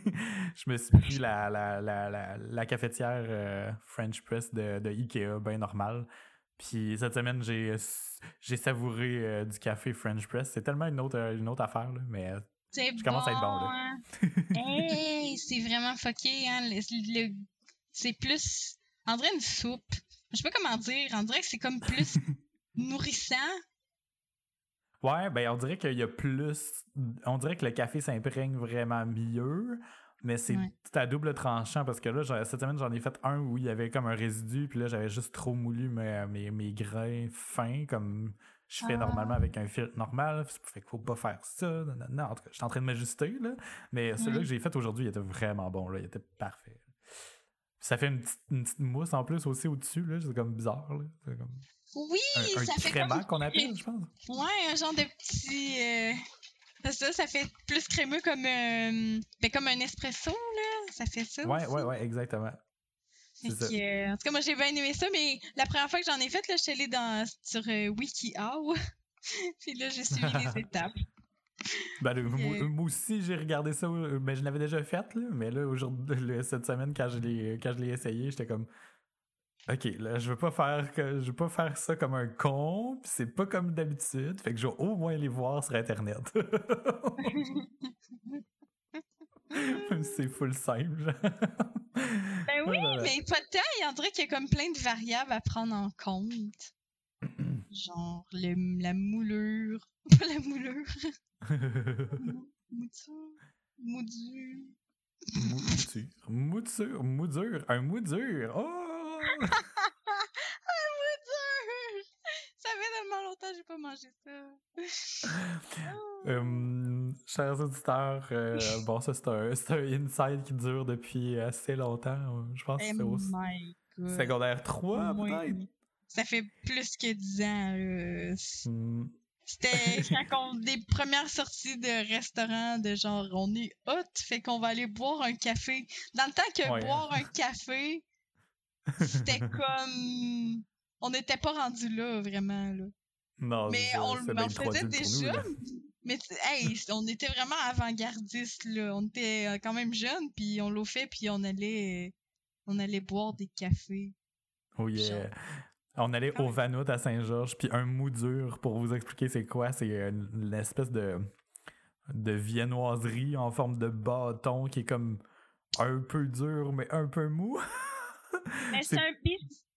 je me suis pris la, la, la, la, la cafetière euh, French Press de, de Ikea, bien normal. Puis cette semaine, j'ai j'ai savouré euh, du café French Press. C'est tellement une autre, une autre affaire, là, mais euh, C'est Je commence à être bon, là. hein? hey, c'est vraiment fucké, hein. le- le- c'est plus... On dirait une soupe. Je sais pas comment dire. On dirait que c'est comme plus nourrissant. Ouais, ben on dirait qu'il y a plus. On dirait que le café s'imprègne vraiment mieux, mais c'est Ouais. à double tranchant parce que là, cette semaine, j'en ai fait un où il y avait comme un résidu, puis là, j'avais juste trop moulu mes, mes, mes grains fins, comme je fais Ah. normalement avec un filtre normal. Fait qu'il faut pas faire ça. Non, non, non. En tout cas, je suis en train de m'ajuster, là. Mais celui-là que j'ai fait aujourd'hui, il était vraiment bon, là. Il était parfait. Ça fait une petite, une petite mousse en plus aussi au-dessus, là. C'est comme bizarre, là. C'est comme Oui, un, un ça fait comme... qu'on appelle, je pense. Ouais, un genre de petit... euh, C'est ça, ça fait plus crémeux comme, euh, ben, comme un espresso, là. Ça fait ça Ouais, aussi. ouais, ouais, exactement. Que, euh, en tout cas, moi, j'ai bien aimé ça, mais la première fois que j'en ai fait, là, je suis allée dans, sur euh, WikiHow. Puis là, j'ai suivi les étapes. Ben, le- moi, Euh. moi aussi, j'ai regardé ça, mais je l'avais déjà fait, là, mais là, aujourd'hui, cette semaine, quand je l'ai, quand je l'ai essayé, j'étais comme, OK, là, je veux pas faire que, je veux pas faire ça comme un con, pis c'est pas comme d'habitude, fait que je vais au moins les voir sur Internet. c'est full simple, genre. Ben oui, mais pas de temps. On dirait qu'il y a comme plein de variables à prendre en compte. Genre le, la moulure. Pas la moulure. Mouture. Moudure. Mouture, mouture, moudure, un moudure, oh! Ah! Ça fait tellement longtemps que j'ai pas manger ça. Euh, chers auditeurs, euh, bon, ça, c'est un, un inside qui dure depuis assez longtemps. Je pense que c'est au secondaire 3, peut-être. Ça fait plus que 10 ans. Hmm. C'était quand on des premières sorties de restaurants de genre on est hot, fait qu'on va aller boire un café. Dans le temps que boire un café, c'était comme on n'était pas rendu là vraiment là. Non, mais on, le faisait déjà. mais hey, on était vraiment avant-gardiste là. On était euh, quand même jeunes, puis on l'a fait, puis on allait, on allait boire des cafés. Oh yeah. On allait au Vanout à Saint-Georges, puis un mou dur, pour vous expliquer c'est quoi, c'est une, espèce de, de viennoiserie en forme de bâton qui est comme un peu dur, mais un peu mou. mais c'est un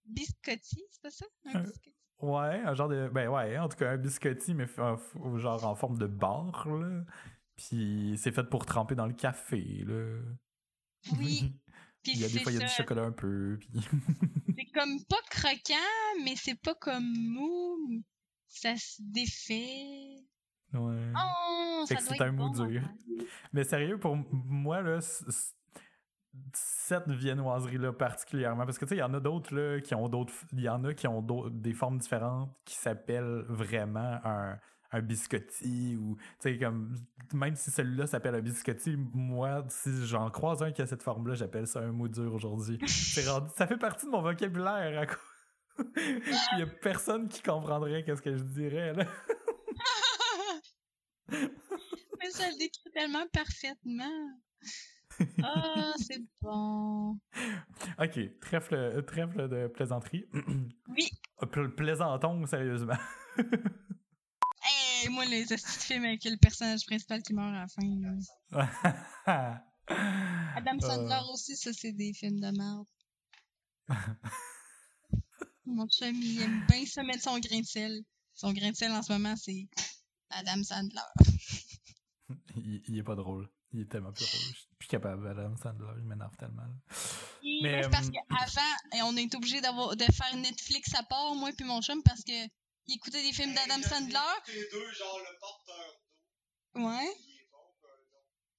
biscotti, c'est pas ça? Un biscotti? Ouais, un genre de. Ben ouais, en tout cas, un biscotti, mais genre en forme de barre, là. Puis c'est fait pour tremper dans le café, là. Oui. il y a des fois, il y a du chocolat un peu. Puis... c'est comme pas croquant, mais c'est pas comme mou. Ça se défait. Ouais. Oh, c'est un mou dur. Mais sérieux, pour moi, là, cette viennoiserie-là particulièrement, parce que tu sais, il y en a d'autres là qui ont d'autres. Il y en a qui ont des formes différentes qui s'appellent vraiment un, biscotti ou tu sais comme même si celui-là s'appelle un biscotti moi si j'en croise un qui a cette forme là j'appelle ça un mot dur aujourd'hui. Ça fait partie de mon vocabulaire il y a personne qui comprendrait qu'est-ce que je dirais là. Mais ça le décrit tellement parfaitement ah, c'est bon. Ok, trèfle, trèfle de plaisanterie. Oui. Plaisantons, sérieusement. hey, moi, les astuces films avec le personnage principal qui meurt à la fin. Adam euh. Sandler aussi, ça, c'est des films de merde. Mon chum, il aime bien se mettre son grain de sel. Son grain de sel en ce moment, c'est Adam Sandler. il, il est pas drôle. Il est tellement plus rouge. Je suis plus capable, Adam Sandler, il m'énerve tellement. mais, parce euh, qu'avant, on est obligé d'avoir de faire Netflix à part, moi puis mon chum, parce que il écoutait des films d'Adam Sandler. Les deux, genre le porteur Ouais.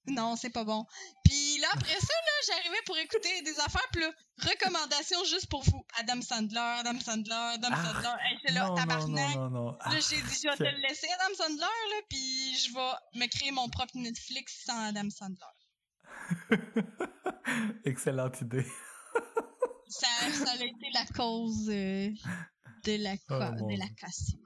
Non, c'est pas bon. Puis là, après ça, là, j'arrivais pour écouter des affaires, puis là, recommandations juste pour vous. Adam Sandler, Adam Sandler, Adam ah, Sandler. Hey, c'est là, tabarnak. Non, non, non, Là, j'ai dit, je vais te le laisser, Adam Sandler, là, puis je vais me créer mon propre Netflix sans Adam Sandler. Excellente idée. ça, ça a été la cause euh, de, la, oh, de la cassure.